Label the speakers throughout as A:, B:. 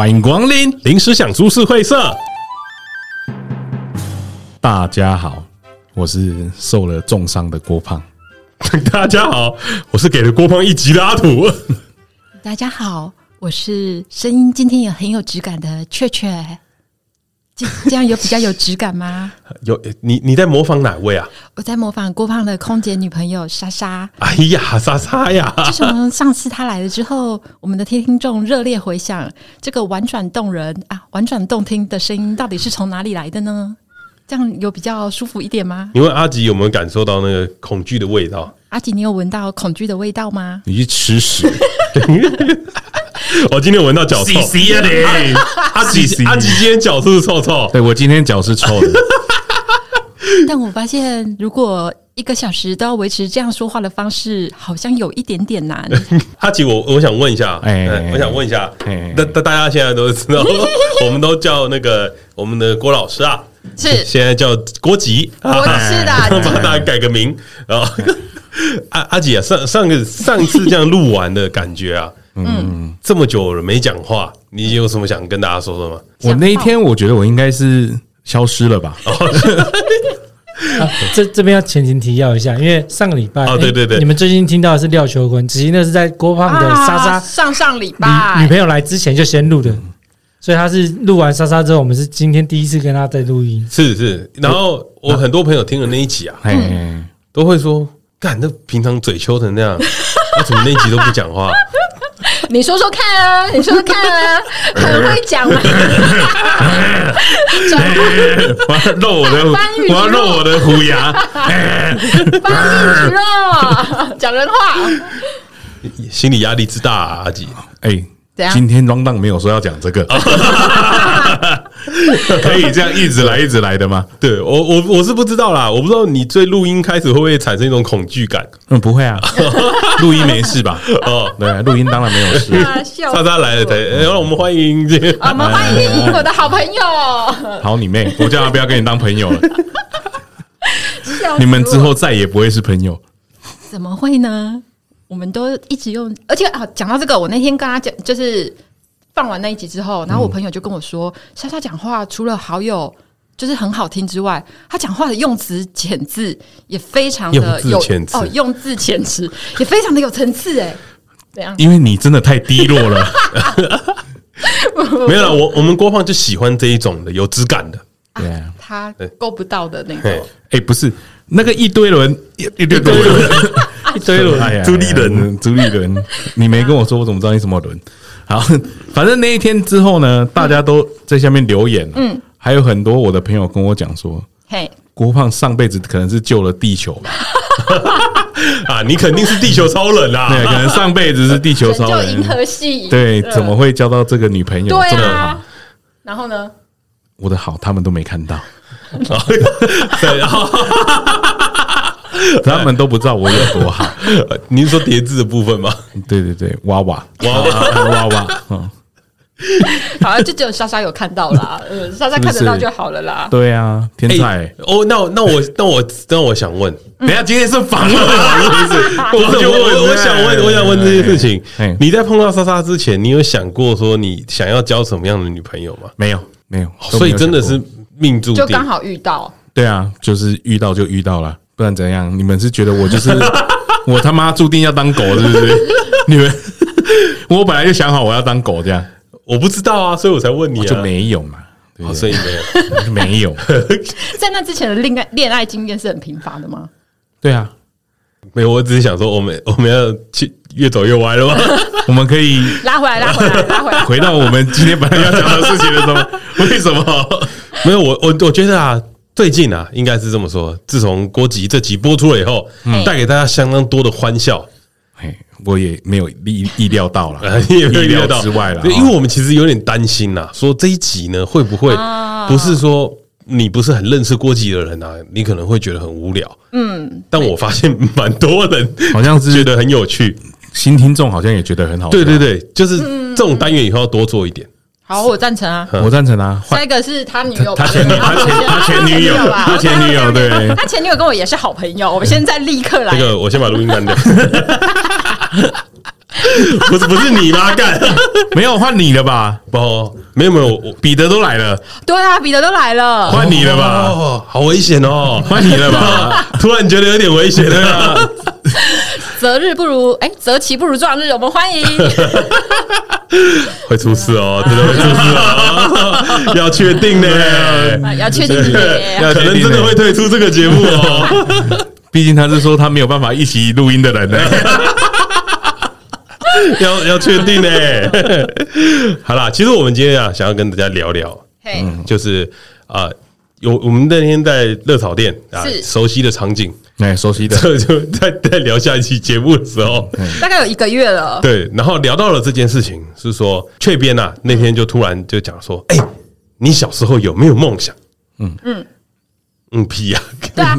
A: 欢迎光临临时想株式会社。大家好，我是受了重伤的郭胖。大家好，我是给了郭胖一集的阿土。
B: 大家好，我是声音今天也很有质感的雀雀。这这样有比较有质感吗？
A: 有你你在模仿哪位啊？
B: 我在模仿郭胖的空姐女朋友莎莎。
A: 哎呀，莎莎呀！
B: 自从上次她来了之后，我们的听众热烈回响，这个婉转动人啊，婉转动听的声音到底是从哪里来的呢？这样有比较舒服一点吗？
A: 你问阿吉有没有感受到那个恐惧的味道？
B: 阿吉，你有闻到恐惧的味道吗？
A: 你去吃屎！我今天闻到脚臭，阿吉阿吉今天脚是不是臭臭？对，我今天脚是臭的。
B: 但我发现，如果一个小时都要维持这样说话的方式，好像有一点点难。
A: 阿吉，我我想问一下，哎，我想问一下，大大大家现在都知道，我们都叫那个我们的郭老师啊，
B: 是
A: 现在叫郭吉，
B: 我是的，
A: 帮大家改个名。然后阿阿吉啊，上上个上次这样录完的感觉啊。嗯，这么久了没讲话，你有什么想跟大家说的吗？我那一天我觉得我应该是消失了吧。
C: 啊、这这边要前情提要一下，因为上个礼拜
A: 哦，对对对，
C: 你们最近听到的是廖秋坤，只是那是在郭胖的莎莎、啊、
B: 上上礼拜
C: 女朋友来之前就先录的，所以他是录完莎莎之后，我们是今天第一次跟他在录音。
A: 是是，然后我很多朋友听了那一集啊，嗯、都会说，干，那平常嘴秋成那样，他怎么那一集都不讲话？
B: 你说说看啊，你说说看啊，很会讲嘛。
A: 我要露我的，我要露我的虎牙。
B: 翻译去了，讲人话。
A: 心理压力之大啊，阿吉。哎。
B: 今
A: 天 rundown 没有说要讲这个，可以这样一直来一直来的吗？对我我我是不知道啦，我不知道你对录音开始会不会产生一种恐惧感？嗯，不会啊，录音没事吧？哦，对，录音当然没有事。莎莎来了，对，让我们欢迎这个，
B: 我们欢迎我的好朋友。
A: 好你妹，我叫他不要跟你当朋友了。你们之后再也不会是朋友。
B: 怎么会呢？我们都一直用，而且啊，讲到这个，我那天跟他讲，就是放完那一集之后，然后我朋友就跟我说，莎莎讲话除了好有，就是很好听之外，他讲话的用词遣字也非常的有哦，用字遣词也非常的有层次哎，怎样？
A: 因为你真的太低落了，没有了，我我们郭胖就喜欢这一种的有质感的，
B: 对啊，他够不到的那个，
A: 哎，不是那个一堆人，一堆人。一堆人，朱立伦，朱立伦，你没跟我说，我怎么知道你什么轮？好，反正那一天之后呢，大家都在下面留言，嗯，还有很多我的朋友跟我讲说，嘿，郭胖上辈子可能是救了地球吧？啊，你肯定是地球超人啊！对，可能上辈子是地球超人，
B: 银河系，
A: 对，怎么会交到这个女朋友？
B: 对啊，然后呢？
A: 我的好，他们都没看到，对，然后。他们都不知道我有多好。您说叠字的部分吗？对对对，娃娃娃娃娃娃，嗯，
B: 好像就只有莎莎有看到啦，嗯，莎莎看得到就好了啦。
A: 对啊，天才哦，那那我那我那我想问，等下今天是访问，我就我我想问，我想问这件事情。你在碰到莎莎之前，你有想过说你想要交什么样的女朋友吗？没有，没有，所以真的是命注定，
B: 就刚好遇到。
A: 对啊，就是遇到就遇到了。不然怎样？你们是觉得我就是 我他妈注定要当狗，是不是？你们 我本来就想好我要当狗，这样我不知道啊，所以我才问你啊，就没有嘛，所以没有，没有。
B: 在那之前的恋爱恋爱经验是很频繁的吗？
A: 对啊，没有。我只是想说，我们我们要去越走越歪了吗？我们可以
B: 拉回来，拉回来，拉回来，
A: 回到我们今天本来要讲的事情的时候，为什么？没有我我我觉得啊。最近啊，应该是这么说。自从郭吉这集播出了以后，带给大家相当多的欢笑。嘿，我也没有意意料到了，意料之外了。因为我们其实有点担心呐，说这一集呢会不会不是说你不是很认识郭吉的人啊，你可能会觉得很无聊。嗯，但我发现蛮多人好像是觉得很有趣，新听众好像也觉得很好。对对对，就是这种单元以后要多做一点。
B: 好，我赞成啊，
A: 我赞成啊。
B: 下一个是他女友，
A: 他前女友，他前他前女友，他前女友，对，
B: 他前女友跟我也是好朋友。我们现在立刻来，
A: 这个我先把录音关掉。不是不是你吗？干，
D: 没有换你了吧？
A: 不，没有没有，
D: 彼得都来了，
B: 对啊，彼得都来了，
D: 换你了吧？
A: 哦，好危险哦，
D: 换你了吧？
A: 突然觉得有点危险
D: 对啊，
B: 择日不如哎，择期不如撞日，我们欢迎。
A: 会出事哦，真的会出事哦，要确定呢，
B: 要确定呢，
A: 可能真的会退出这个节目哦。
D: 毕竟他是说他没有办法一起录音的人呢。
A: 要要确定呢。好啦，其实我们今天啊，想要跟大家聊聊，嗯，就是啊，有我们那天在热炒店啊，熟悉的场景，
D: 哎，熟悉的，
A: 就在在聊下一期节目的时候，
B: 大概有一个月了，
A: 对，然后聊到了这件事情，是说雀边呐，那天就突然就讲说，哎，你小时候有没有梦想？嗯。嗯。嗯，屁呀，
B: 对啊，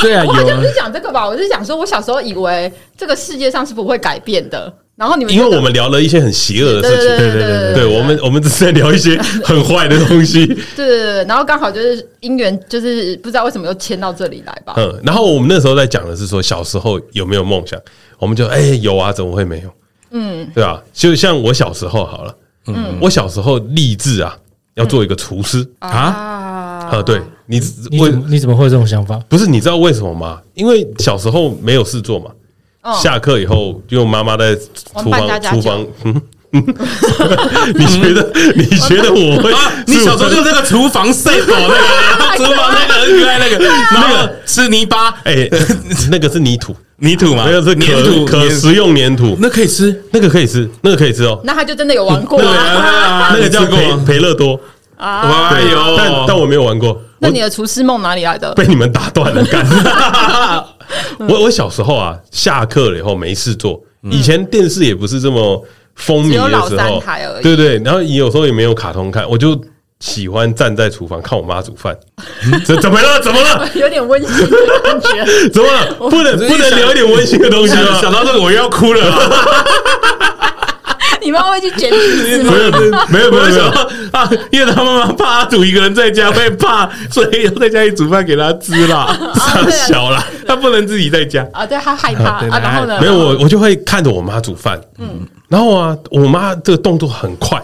C: 对啊，有，
B: 我不是讲这个吧？我是讲说我小时候以为这个世界上是不会改变的。然后你们
A: 因为我们聊了一些很邪恶的事情，
B: 对对对
A: 对，我们我们只是在聊一些很坏的东西，对
B: 对对，然后刚好就是姻缘，就是不知道为什么又牵到这里来吧。
A: 嗯，然后我们那时候在讲的是说小时候有没有梦想，我们就哎有啊，怎么会没有？嗯，对吧？就像我小时候好了，嗯，我小时候立志啊，要做一个厨师。啊？啊，对。你
C: 你你怎么会有这种想法？
A: 不是你知道为什么吗？因为小时候没有事做嘛。下课以后，就妈妈在厨房厨房。你觉得？你觉得我会？
D: 你小时候就那个厨房 set 那个厨房那个很可爱那个 那个吃泥巴，哎，
A: 那个是泥土，
D: 泥土嘛，
A: 那个是粘土，可食用粘土，
D: 那可以吃，
A: 那个可以吃，那个可以吃哦。
B: 那他就真的有玩过
A: 啊？那个叫培培乐多
B: 啊？
A: 哎呦，但但我没有玩过。
B: 那你的厨师梦哪里来的？
A: 被你们打断了，干！我我小时候啊，下课了以后没事做。以前电视也不是这么风靡的时候，对对。然后也有时候也没有卡通看，我就喜欢站在厨房看我妈煮饭。怎怎么了？怎么了？
B: 有点温馨的感觉。
A: 怎么了？不能不能聊一点温馨的东西吗？
D: 想到这个我又要哭了。
B: 你妈会去捡橘子吗？
A: 没有没有没有没有
D: 啊！因为他妈妈怕阿土一个人在家会怕，所以要在家里煮饭给他吃啦。
A: 太小了，
D: 他不能自己在家
B: 啊。对他害怕啊。然后呢？
A: 没有我我就会看着我妈煮饭。嗯，然后啊，我妈这个动作很快。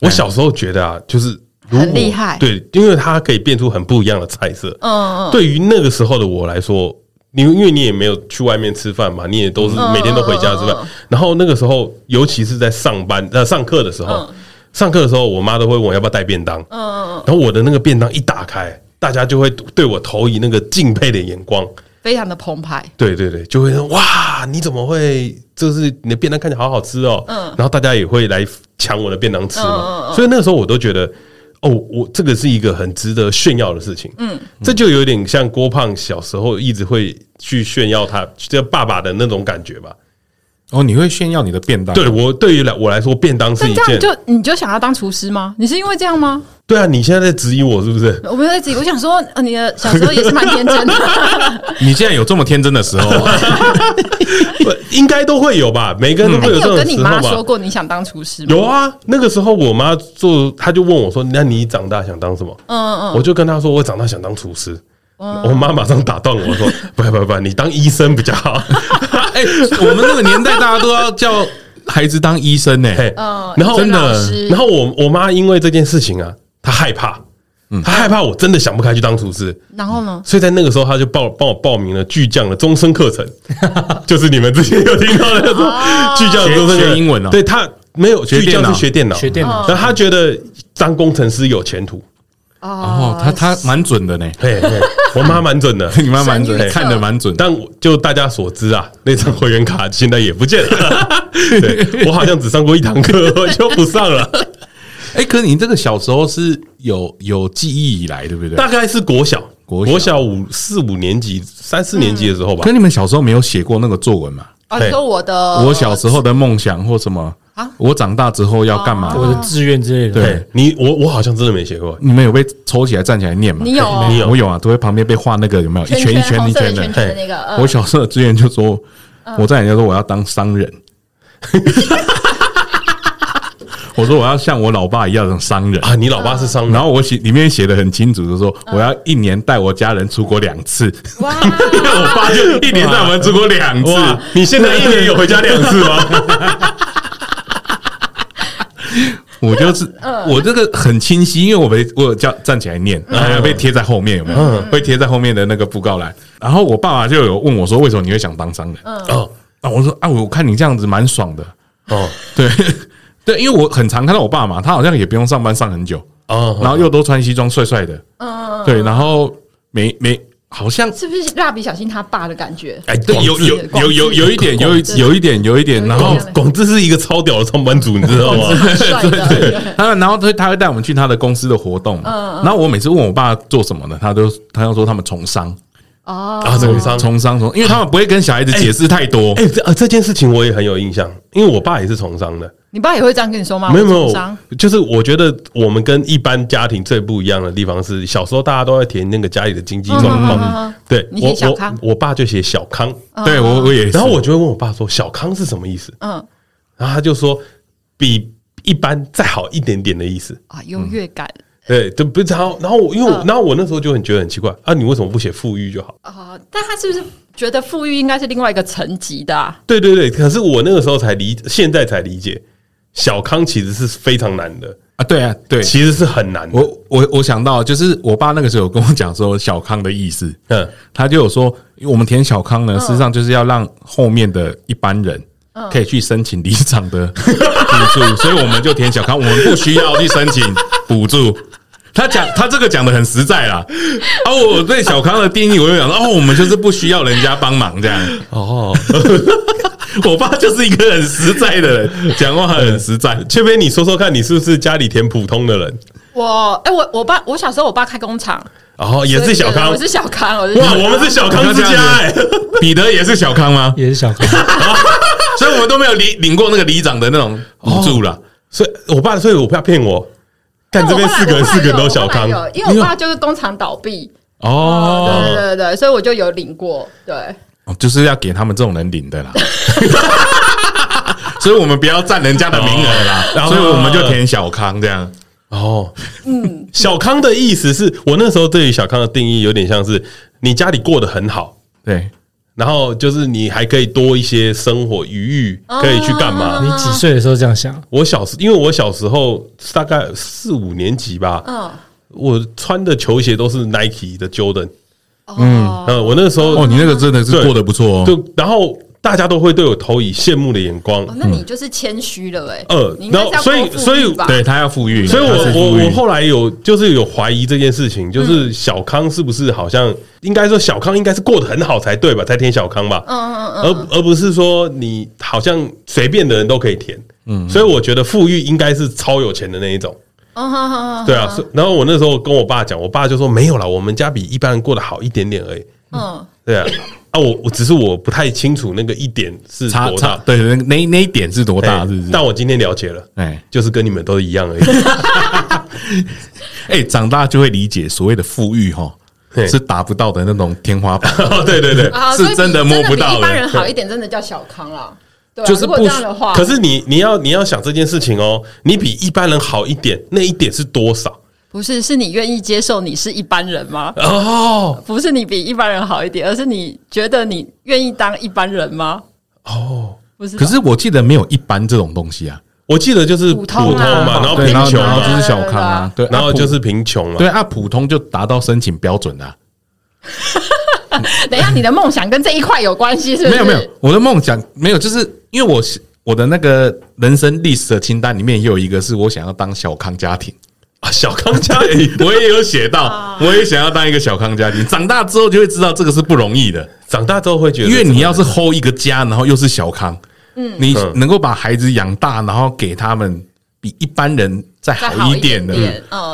A: 我小时候觉得啊，就是
B: 很厉害。
A: 对，因为她可以变出很不一样的菜色。嗯嗯。对于那个时候的我来说。你因为你也没有去外面吃饭嘛，你也都是每天都回家吃饭。然后那个时候，尤其是在上班呃上课的时候，上课的时候，我妈都会问我要不要带便当。嗯嗯。然后我的那个便当一打开，大家就会对我投以那个敬佩的眼光，
B: 非常的澎湃。
A: 对对对，就会说哇，你怎么会？就是你的便当看起来好好吃哦。嗯。然后大家也会来抢我的便当吃嘛。所以那个时候我都觉得。哦，我这个是一个很值得炫耀的事情。嗯，这就有点像郭胖小时候一直会去炫耀他这爸爸的那种感觉吧。
D: 哦，你会炫耀你的便当？
A: 对我对于来我来说，便当是一件。
B: 就你就想要当厨师吗？你是因为这样吗？
A: 对啊，你现在在质疑我是不是？
B: 我没有在质疑，我想说，呃你的小时候也是蛮天真的。
D: 你现在有这么天真的时候？
A: 应该都会有吧？每个人都会有这种时候吧？
B: 你有跟你妈说过你想当厨师吗？
A: 有啊，那个时候我妈做，她就问我说：“那你长大想当什么？”嗯嗯，我就跟她说：“我长大想当厨师。”我妈马上打断我说：“ 不不不，你当医生比较好。”
D: 哎，我们那个年代大家都要叫孩子当医生呢。
B: 嗯，
A: 然后真的，然后我我妈因为这件事情啊。她害怕，嗯，他害怕我真的想不开去当厨师，
B: 然后呢？
A: 所以在那个时候，他就报帮我报名了巨匠的终身课程，就是你们之前有听到的巨匠的终身
D: 英文哦。
A: 对他没有巨匠是学电脑，
C: 学电脑，
A: 然后他觉得当工程师有前途。
D: 哦，他他蛮准的呢，
A: 嘿，我妈蛮准的，
D: 你妈蛮准，看的蛮准。
A: 但就大家所知啊，那张会员卡现在也不见了。对，我好像只上过一堂课，我就不上了。
D: 哎，可你这个小时候是有有记忆以来，对不对？
A: 大概是国小，国小五四五年级、三四年级的时候吧。
D: 可你们小时候没有写过那个作文吗？
B: 啊，说我的
D: 我小时候的梦想或什么啊？我长大之后要干嘛？
C: 我的志愿之类的。
A: 对你，我我好像真的没写过。
D: 你们有被抽起来站起来念吗？
B: 你有，
A: 你有，
D: 我有啊，都会旁边被画那个有没有一圈一圈一圈的？
B: 那个。
D: 我小时候的志愿就说，我在人家说我要当商人。我说我要像我老爸一样的商人
A: 啊，你老爸是商人，
D: 然后我写里面写的很清楚，就是说我要一年带我家人出国两次。
B: 哇，
D: 我爸就一年带我们出国两次。
A: 你现在一年有回家两次吗？
D: 我就是 我这个很清晰，因为我被我有叫站起来念，然后被贴在后面，有没有？会贴在后面的那个布告栏。然后我爸爸就有问我说：“为什么你会想当商人？”哦，啊，我说啊，我看你这样子蛮爽的。哦，对 对，因为我很常看到我爸嘛，他好像也不用上班上很久，哦，然后又都穿西装，帅帅的。嗯，对，然后没没。好像
B: 是不是蜡笔小新他爸的感觉？
D: 哎，对，有有有有有一点，有有一点，有一点。然后
A: 广志是一个超屌的上班族，你知道吗？
B: 对对对。
D: 他然后他他会带我们去他的公司的活动。嗯。然后我每次问我爸做什么呢？他都他要说他们从商。
B: 哦。
A: 啊，从商
D: 从商从，因为他们不会跟小孩子解释太多。
A: 哎，这这件事情我也很有印象，因为我爸也是从商的。
B: 你爸也会这样跟你说吗？
A: 没有没有，就是我觉得我们跟一般家庭最不一样的地方是，小时候大家都在填那个家里的经济状况。对，
B: 你写小康，
A: 我爸就写小康。
D: 对我我也，
A: 然后我就会问我爸说：“小康是什么意思？”嗯，然后他就说：“比一般再好一点点的意思。”
B: 啊，优越感。
A: 对，都不是然后，然后我因为我，然后我那时候就很觉得很奇怪啊，你为什么不写富裕就好？
B: 啊，但他是不是觉得富裕应该是另外一个层级的？
A: 对对对，可是我那个时候才理，现在才理解。小康其实是非常难的
D: 啊！对啊，对，
A: 其实是很难的。
D: 我我我想到，就是我爸那个时候有跟我讲说小康的意思，嗯，他就有说，因为我们填小康呢，实际上就是要让后面的一般人可以去申请里长的 补助，所以我们就填小康，我们不需要去申请补助。他讲他这个讲的很实在啦，啊，我对小康的定义，我就讲哦，我们就是不需要人家帮忙这样哦。我爸就是一个很实在的人，讲话很实在。
A: 雀边，你说说看，你是不是家里填普通的人？
B: 我哎，我我爸，我小时候我爸开工厂，
A: 哦，也是小康，
B: 我是小康，我是
A: 哇，我们是小康之家哎。
D: 彼得也是小康吗？
C: 也是小康，
D: 所以我们都没有领领过那个里长的那种补助了。
A: 所以，我爸，所以我不要骗我，但这边四个人，四个人都小康，
B: 因为我爸就是工厂倒闭。哦，对对对，所以我就有领过，对。
D: 就是要给他们这种人领的啦，所以我们不要占人家的名额啦，然后所以我们就填小康这样。
A: 哦，嗯，小康的意思是我那时候对于小康的定义有点像是你家里过得很好，
D: 对，
A: 然后就是你还可以多一些生活余裕，可以去干嘛？
C: 你几岁的时候这样想？
A: 我小时，因为我小时候大概四五年级吧，嗯，我穿的球鞋都是 Nike 的 Jordan。
D: 嗯
A: 嗯，我那个时候
D: 哦，你那个真的是过得不错哦。
A: 就然后大家都会对我投以羡慕的眼光。
B: 那你就是谦虚了哎。
A: 呃，然后所以所以
D: 对他要富裕，
A: 所以我我我后来有就是有怀疑这件事情，就是小康是不是好像应该说小康应该是过得很好才对吧？才填小康吧。嗯嗯嗯。而而不是说你好像随便的人都可以填。嗯。所以我觉得富裕应该是超有钱的那一种。哦，对啊，然后我那时候跟我爸讲，我爸就说没有啦，我们家比一般人过得好一点点而已。嗯，对啊，啊，我我只是我不太清楚那个一点是多大，
D: 对，那那那一点是多大，是不是？
A: 但我今天了解了，哎，就是跟你们都一样而已。
D: 哎，长大就会理解所谓的富裕哈，是达不到的那种天花板。
A: 对 对对，
D: 是真的摸不到。
B: 一般人好一点，真的叫小康了。
A: 就是不，可是你你要你要想这件事情哦，你比一般人好一点，那一点是多少？
B: 不是，是你愿意接受你是一般人吗？哦，不是你比一般人好一点，而是你觉得你愿意当一般人吗？
A: 哦，
B: 不是。
D: 可是我记得没有一般这种东西啊，
A: 我记得就是普通嘛，然后贫穷，
D: 然后就是小康啊，对，
A: 然后就是贫穷嘛，
D: 对啊，普通就达到申请标准了。
B: 等一下，你的梦想跟这一块有关系是不是？
D: 没有没有，我的梦想没有，就是因为我我的那个人生历史的清单里面也有一个是我想要当小康家庭
A: 啊，小康家庭
D: 我也有写到，我也想要当一个小康家庭。长大之后就会知道这个是不容易的，
A: 长大之后会觉得，
D: 因为你要是 hold 一个家，然后又是小康，嗯，你能够把孩子养大，然后给他们比一般人。再好一点的，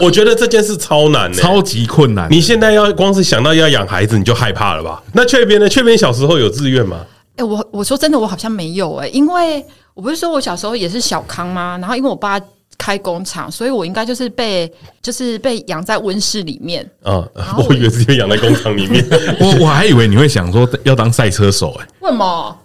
A: 我觉得这件事超难，
D: 超级困难。
A: 你现在要光是想到要养孩子，你就害怕了吧？那雀边呢？雀边小时候有志愿吗？
B: 哎，我我说真的，我好像没有哎，因为我不是说我小时候也是小康吗？然后因为我爸开工厂，所以我应该就是被就是被养在温室里面。
A: 嗯，我以为是被养在工厂里面。
D: 我我还以为你会想说要当赛车手哎，
B: 为什么？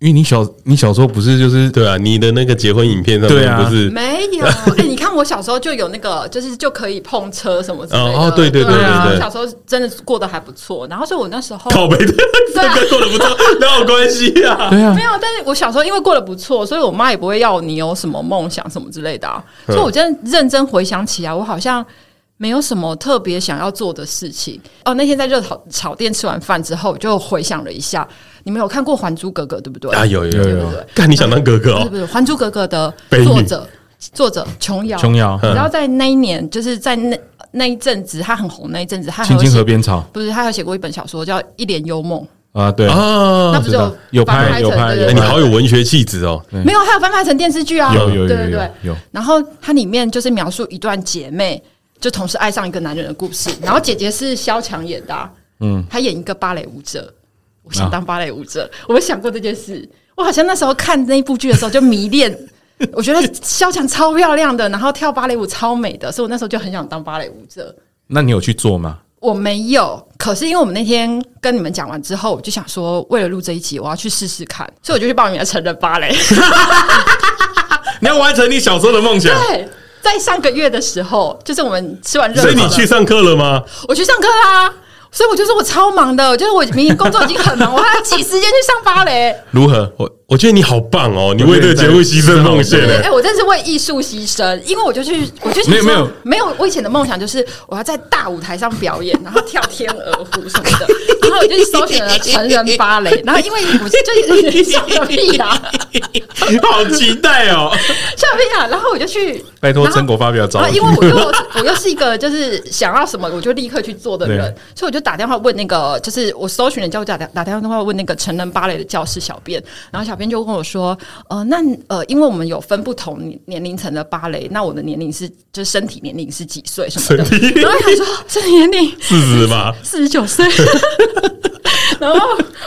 D: 因为你小你小时候不是就是
A: 对啊，你的那个结婚影片上面不是
B: 没有？哎，你看我小时候就有那个，就是就可以碰车什么之类的。
A: 哦，对对对对对，
B: 小时候真的过得还不错。然后所以我那时候
A: 靠北的，这个过得不错，哪有关系啊？
D: 对啊，
B: 没有。但是我小时候因为过得不错，所以我妈也不会要你有什么梦想什么之类的。啊所以我真的认真回想起来，我好像没有什么特别想要做的事情。哦，那天在热炒炒店吃完饭之后，就回想了一下。你们有看过《还珠格格》对不对？
A: 啊，有有有有。干，你想当格格哦？
B: 不是不是，《还珠格格》的作者作者琼瑶，
D: 琼瑶。
B: 你知道在那一年，就是在那那一阵子，他很红那一阵子，他
D: 青青河边草
B: 不是，他有写过一本小说叫《一帘幽梦》
D: 啊，对
A: 啊，
B: 那不就
D: 有拍有拍？
A: 你好有文学气质哦。
B: 没有，还有翻拍成电视剧啊，
D: 有有有
B: 对对对
D: 有。
B: 然后它里面就是描述一段姐妹就同时爱上一个男人的故事，然后姐姐是萧蔷演的，嗯，她演一个芭蕾舞者。我想当芭蕾舞者，我有想过这件事。我好像那时候看那部剧的时候就迷恋，我觉得萧蔷超漂亮的，然后跳芭蕾舞超美的，所以我那时候就很想当芭蕾舞者。
D: 那你有去做吗？
B: 我没有，可是因为我们那天跟你们讲完之后，我就想说，为了录这一集，我要去试试看，所以我就去报名了成人芭蕾。
D: 你要完成你小时候的梦想。
B: 对，在上个月的时候，就是我们吃完热，
A: 所以你去上课了吗？
B: 我去上课啦。所以我就说我超忙的，就是我明明工作已经很忙，我还要挤时间去上芭蕾。
D: 如何？
A: 我我觉得你好棒哦，你为这个节目牺牲奉献。
B: 哎，我真是为艺术牺牲，因为我就去，我就
D: 没有没有
B: 没有。我以前的梦想就是我要在大舞台上表演，然后跳天鹅湖什么的。然后我就去搜寻了成人芭蕾，然后因为我就笑个屁呀，
A: 好期待哦，
B: 笑个屁呀。然后我就去
D: 拜托成果发表照，
B: 因为我又我又是一个就是想要什么我就立刻去做的人，所以我就打电话问那个，就是我搜寻了叫我打打电话问那个成人芭蕾的教室小便，然后小编就跟我说，呃，那呃，因为我们有分不同年龄层的芭蕾，那我的年龄是就是身体年龄是几岁什么的，然后他说身体年龄
A: 四十吧，
B: 四十九岁。然后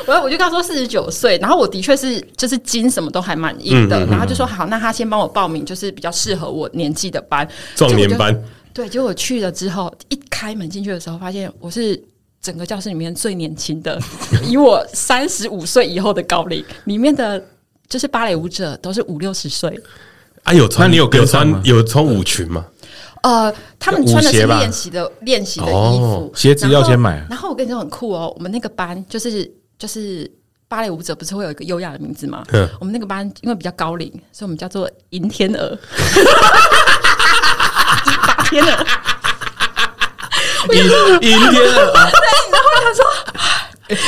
B: 我我就跟他说四十九岁，然后我的确是就是筋什么都还蛮硬的，然后就说好，那他先帮我报名，就是比较适合我年纪的班，
A: 壮年班。
B: 对，结果我去了之后，一开门进去的时候，发现我是整个教室里面最年轻的，以我三十五岁以后的高龄，里面的就是芭蕾舞者都是五六十岁。
A: 啊，有穿？你有有穿有穿舞裙吗？
B: 呃，他们穿的是练习的练习的衣服，
D: 鞋子要先买。
B: 然后我跟你说很酷哦，我们那个班就是就是芭蕾舞者，不是会有一个优雅的名字吗？我们那个班因为比较高龄，所以我们叫做银天鹅。天呐！
A: 银银 天鹅，对，
B: 然后他说：“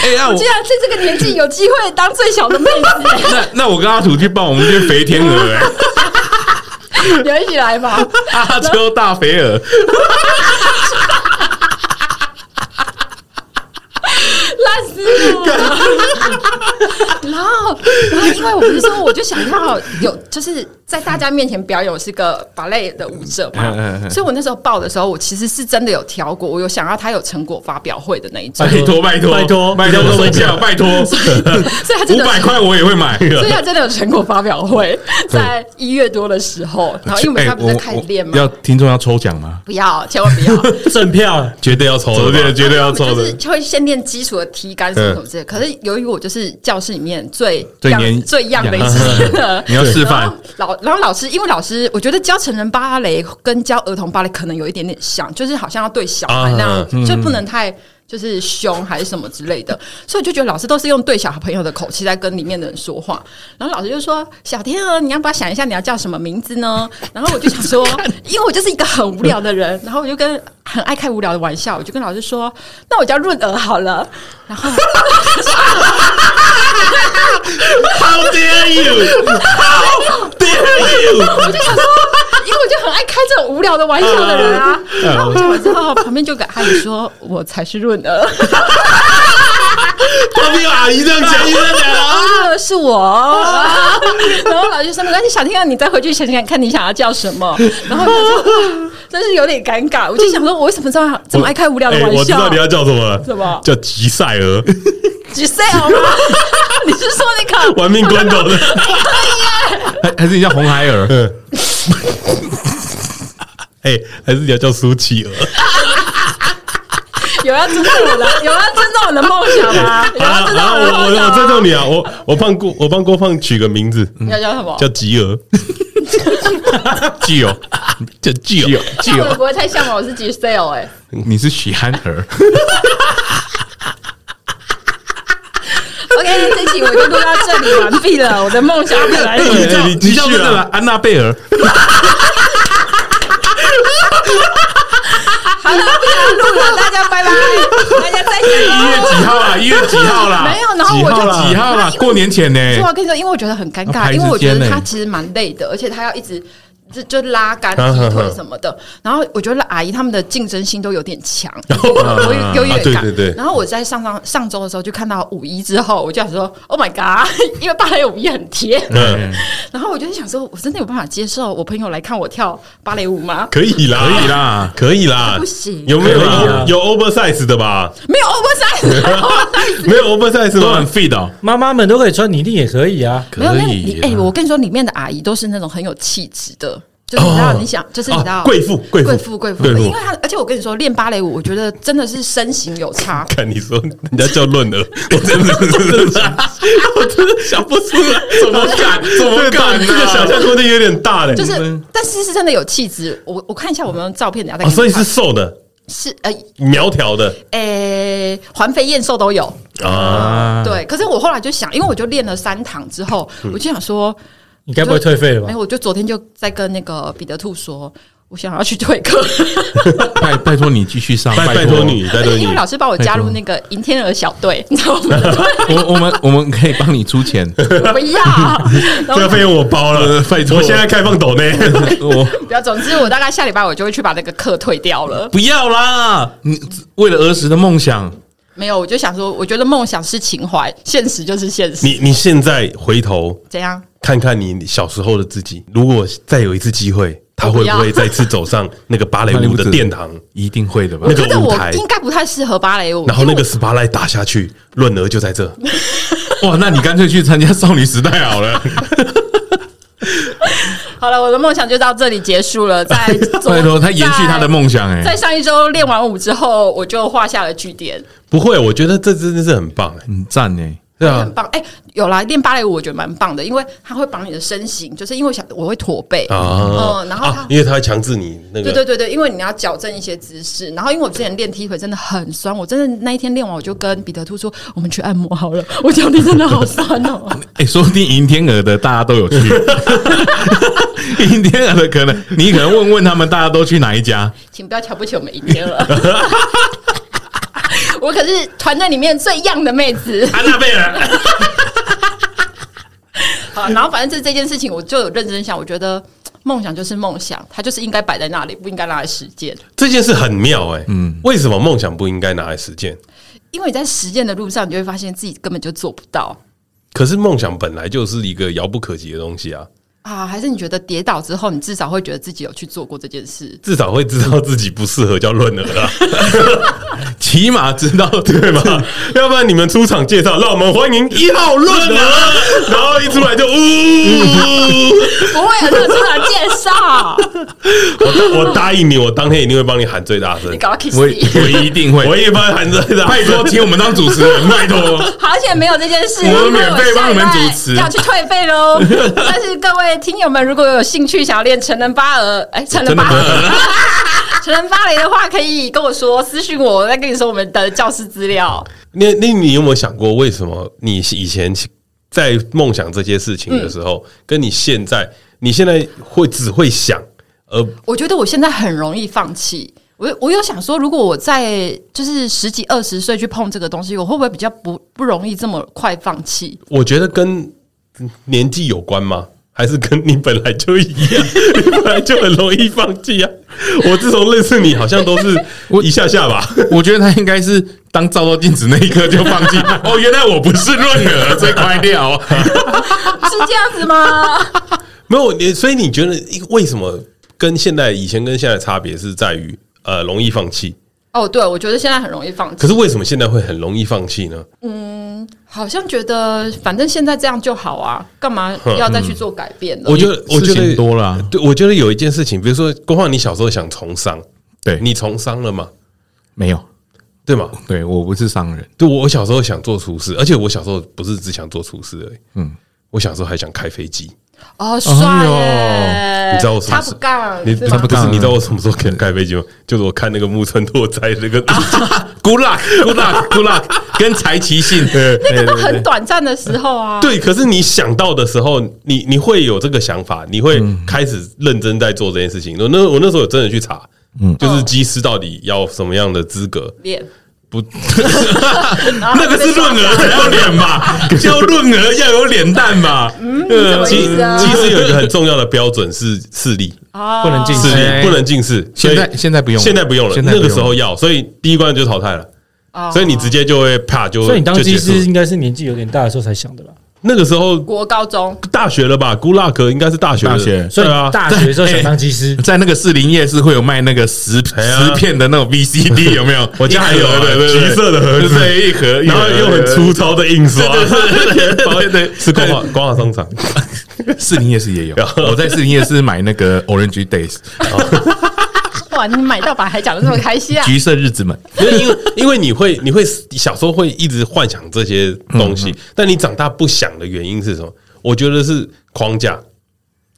B: 哎呀，我竟然在这个年纪有机会当最小的妹子。”
D: 那那我跟阿土去帮我们这肥天鹅，哎，
B: 你要一起来吧？
D: 阿秋大肥鹅，
B: 烂死我了！然后，然后，因为我不是说，我就想要有，就是。在大家面前表演，我是个芭蕾的舞者嘛，所以我那时候报的时候，我其实是真的有挑过，我有想要他有成果发表会的那一种。
D: 拜托拜托拜托拜托睡觉拜托，
B: 所以他真的
D: 五百块我也会买。
B: 所以他真的有成果发表会，在一月多的时候，然后因为他不是开始练嘛，
D: 要听众要抽奖吗？
B: 不要，千万不要，
C: 赠票
A: 绝对要抽，
D: 绝对绝对要抽的，
B: 就会先练基础的踢杆什么什么之类。可是由于我就是教室里面最
D: 最年
B: 最样的一次，
D: 你要示范
B: 老。然后老师，因为老师，我觉得教成人芭蕾跟教儿童芭蕾可能有一点点像，就是好像要对小孩那样，就不能太就是凶还是什么之类的，所以我就觉得老师都是用对小朋友的口气在跟里面的人说话。然后老师就说：“小天鹅，你要不要想一下你要叫什么名字呢？”然后我就想说，因为我就是一个很无聊的人，然后我就跟很爱开无聊的玩笑，我就跟老师说：“那我叫润儿好了。”然后。
A: How dare you！How dare you！
B: 我就想说，因为我就很爱开这种无聊的玩笑的人啊。然后我讲完之后，旁边就给阿姨说：“我才是润儿。”
A: 旁边有阿姨这样讲，你在讲
B: 啊？是我。然后老师说：“没关系，小天鹅，你再回去想想看，你想要叫什么？”然后就说：“真是有点尴尬。”我就想说，我为什么这么这么爱开无聊的玩笑？
A: 我知道你要叫什么？
B: 什么？
A: 叫吉赛尔。
B: 吉赛尔吗？你是说那个
A: 玩命关头的？
D: 还还是你叫红孩儿？
A: 哎，还是你要叫苏乞儿？
B: 有要尊重我的，有要尊重我的梦想吗？有要尊重我的梦想吗？
A: 我我我尊重你啊！我我帮郭我帮郭放取个名字，
B: 要叫什么？
A: 叫吉儿，
D: 吉友，叫吉友，吉
B: 这样
D: 儿，
B: 不会太像吗？我是 Giselle 哎。
D: 你是许憨
B: 儿。这期我就录到这里完毕了。我的梦想本来
A: 你
B: 是
A: 你继续啊
D: 你叫那个了安娜贝尔，
B: 好了，不想录了，大家拜拜，大家再见
D: 一月几号啊？一月几号啦？
B: 没有，然后我就
A: 几号啦
D: 几号啦？过年前呢？
B: 我跟你说，因为我觉得很尴尬，因为我觉得他其实蛮累的，而且他要一直就就拉杆
A: 嗯
B: 踢腿什么的。然后我觉得阿姨他们的竞争心都有点强，
A: 嗯
B: 我有优越感。
A: 啊对对对
B: 然后我在上上上周的时候就看到五一之后，我就想说，Oh my god！因为芭蕾舞也很贴。
A: 嗯，
B: 然后我就想说，我真的有办法接受我朋友来看我跳芭蕾舞吗？
A: 可以啦，
D: 可以，啦。
A: 可以啦，
B: 不行
A: 有没有有 oversize 的吧？
B: 没有 oversize，
A: 没有 oversize
D: 都很
A: 吗
D: ？fit 哦，
C: 妈妈们都可以穿，你一定也可以啊。
B: 没有，那
D: 可以
B: 你哎、我跟你说，里面的阿姨都是那种很有气质的，就是你知道，
A: 哦
B: 你想，就是你知道，
A: 哦贵妇贵妇
B: 贵妇，贵妇，
A: 贵妇
B: 因为她，而且我跟你说，练芭蕾舞，我觉得真的是身形有差。
A: 看你说人家叫论儿，我真的是 真的，我真的想不出来，怎么敢？怎么敢？这个想象空间有点大嘞，
B: 就是，但是是真的有气质。我我看一下我们照片，等一下再
A: 哦，所以。是瘦的、
B: 是呃，
A: 苗条的
B: 诶，环肥燕瘦都有。
A: 啊。
B: 对，可是我后来就想，因为我就练了三堂之后，我就想说，
C: 你该不会退费了吧
B: 没有，？我就昨天就在跟那个彼得兔说，我想要去退课。
D: 拜 拜托你继续上，
A: 拜拜托你，拜托你
B: 因为，老师把我加入那个银天鹅小队，你知道吗？
D: 我我们我们可以帮你出钱，
B: 不要，
A: 这个费用我包了，
D: 拜托
A: 我现在开放抖内，
D: 我
B: 不要。总之，我大概下礼拜我就会去把那个课退掉了。
D: 不要啦！你为了儿时的梦想，
B: 没有，我就想说，我觉得梦想是情怀，现实就是现实。
A: 你你现在回头
B: 怎样？
A: 看看你小时候的自己，如果再有一次机会，他会不会再次走上 那个芭蕾舞的殿堂？
D: 一定会的吧
A: 那？
B: 个
A: 舞台
B: 应该不太适合芭蕾舞。
A: 然后那个
B: 因为
A: SPA 来打下去，润儿就在这。
D: 哇，那你干脆去参加少女时代好了。
B: 好了，我的梦想就到这里结束了。在
D: 拜托他延续他的梦想哎、
B: 在上一周练完舞之后，我就画下了句点，
A: 不会，我觉得这真的是很棒哎，
D: 很赞哎、
A: 对啊
B: 很，棒。哎、有啦练芭蕾舞，我觉得蛮棒的，因为它会绑你的身形，就是因为想我会驼背
A: 啊
B: 嗯，然后它
A: 啊，因为它会强制你那个，
B: 对对对对，因为你要矫正一些姿势，然后因为我之前练踢腿真的很酸，我真的那一天练完我就跟彼得兔说，我们去按摩好了，我脚底真的好酸哦。
D: 哎、说不定银天鹅的大家都有去，银天鹅的可能你可能问问他们，大家都去哪一家？
B: 请不要瞧不起我们银天了，我可是团队里面最样的妹子。
A: 安娜贝尔，
B: 好，然后反正这这件事情，我就有认真想，我觉得梦想就是梦想，它就是应该摆在那里，不应该拿来实践。
A: 这件事很妙哎，嗯，为什么梦想不应该拿来实践？
B: 因为你在实践的路上，你就会发现自己根本就做不到
A: 可是梦想本来就是一个遥不可及的东西啊，
B: 啊！还是你觉得跌倒之后，你至少会觉得自己有去做过这件事？
A: 至少会知道自己不适合叫润儿啊，
D: 起码知道
A: 对吗？要不然你们出场介绍，让我们欢迎一号论啊，然后一出来就呜，
B: 不会有这个出场介绍，
A: 我我答应你，我当天一定会帮你喊最大声。
B: 你，搞到 kiss
D: 我
B: 你。
D: 我一定会。
A: 我，一定帮你喊最大声，
D: 拜托请我们当主持人，拜托。
B: 好险没有这件事，
D: 我们免费帮你
B: 们
D: 主持。
B: 要去退费喽。但是各位听友们，如果有兴趣想要练成人巴尔，哎，成人芭蕾，成人芭蕾的话，可以跟我说私信我，我再跟你说我们的教师资料。
A: 那那你有没有想过，为什么你以前在梦想这些事情的时候，跟你现在，你现在会只会想，而
B: 我觉得我现在很容易放弃。我我有想说，如果我在就是十几二十岁去碰这个东西，我会不会比较不不容易这么快放弃？
A: 我觉得跟年纪有关吗？还是跟你本来就一样，你本来就很容易放弃啊！我自从认识你，好像都是一下下吧。
D: 我觉得他应该是当照到镜子那一刻就放弃。哦，原来我不是润儿，这块料。
B: 是这样子吗？
A: 没有你，所以你觉得为什么跟现在以前跟现在的差别是在于呃容易放弃？
B: 哦，对，我觉得现在很容易放弃。
A: 可是为什么现在会很容易放弃呢？
B: 嗯好像觉得反正现在这样就好啊，干嘛要再去做改变呢？
A: 我觉得，我觉
D: 事
A: 得
D: 情多了啊
A: 对，我觉得有一件事情，比如说，郭浩，你小时候想从商，
D: 对
A: 你从商了吗？
D: 没有，
A: 对吗？
D: 对，我不是商人。
A: 对，我小时候想做厨师，而且我小时候不是只想做厨师而已。嗯，我小时候还想开飞机。
B: 哦，帅耶！
A: 你知道我什么时候？你他不是？你知道我什么时候可能开飞机吗？就是我看那个木村拓哉那个
D: Good luck，Good luck，Good luck，跟柴崎幸，
B: 那个都很短暂的时候啊。
A: 对，可是你想到的时候，你你会有这个想法，你会开始认真在做这件事情。我那我那时候有真的去查，嗯，就是机师到底要什么样的资格？
B: 练。
A: 不，那个是润儿才要脸吧？叫润儿要有脸蛋吧？
B: 嗯，
A: 其其实有一个很重要的标准是视力，
C: 不能近视，
A: 不能近视。
D: 现在现在不用，
A: 现在不用了。那个时候要，所以第一关就淘汰了。所以你直接就会怕，就
C: 所以你当机师应该是年纪有点大的时候才想的吧？
A: 那个时候，
B: 国高中、
A: 大学了吧？Good luck，应该是大学，
D: 大学。
C: 所以啊，大学的时候想当技师，
D: 在那个士林夜市会有卖那个十十片的那种 VCD，有没有？
A: 我家还有，橘色的盒子，一盒，然后又很粗糙的印刷，对对对，是光华光华商场，
D: 士林夜市也有。我在士林夜市买那个 Orange Days。
B: 哇！你买到把还讲的这么开心啊？
D: 橘色日子们，
A: 因为因为因为你会你会小时候会一直幻想这些东西，但你长大不想的原因是什么？我觉得是框架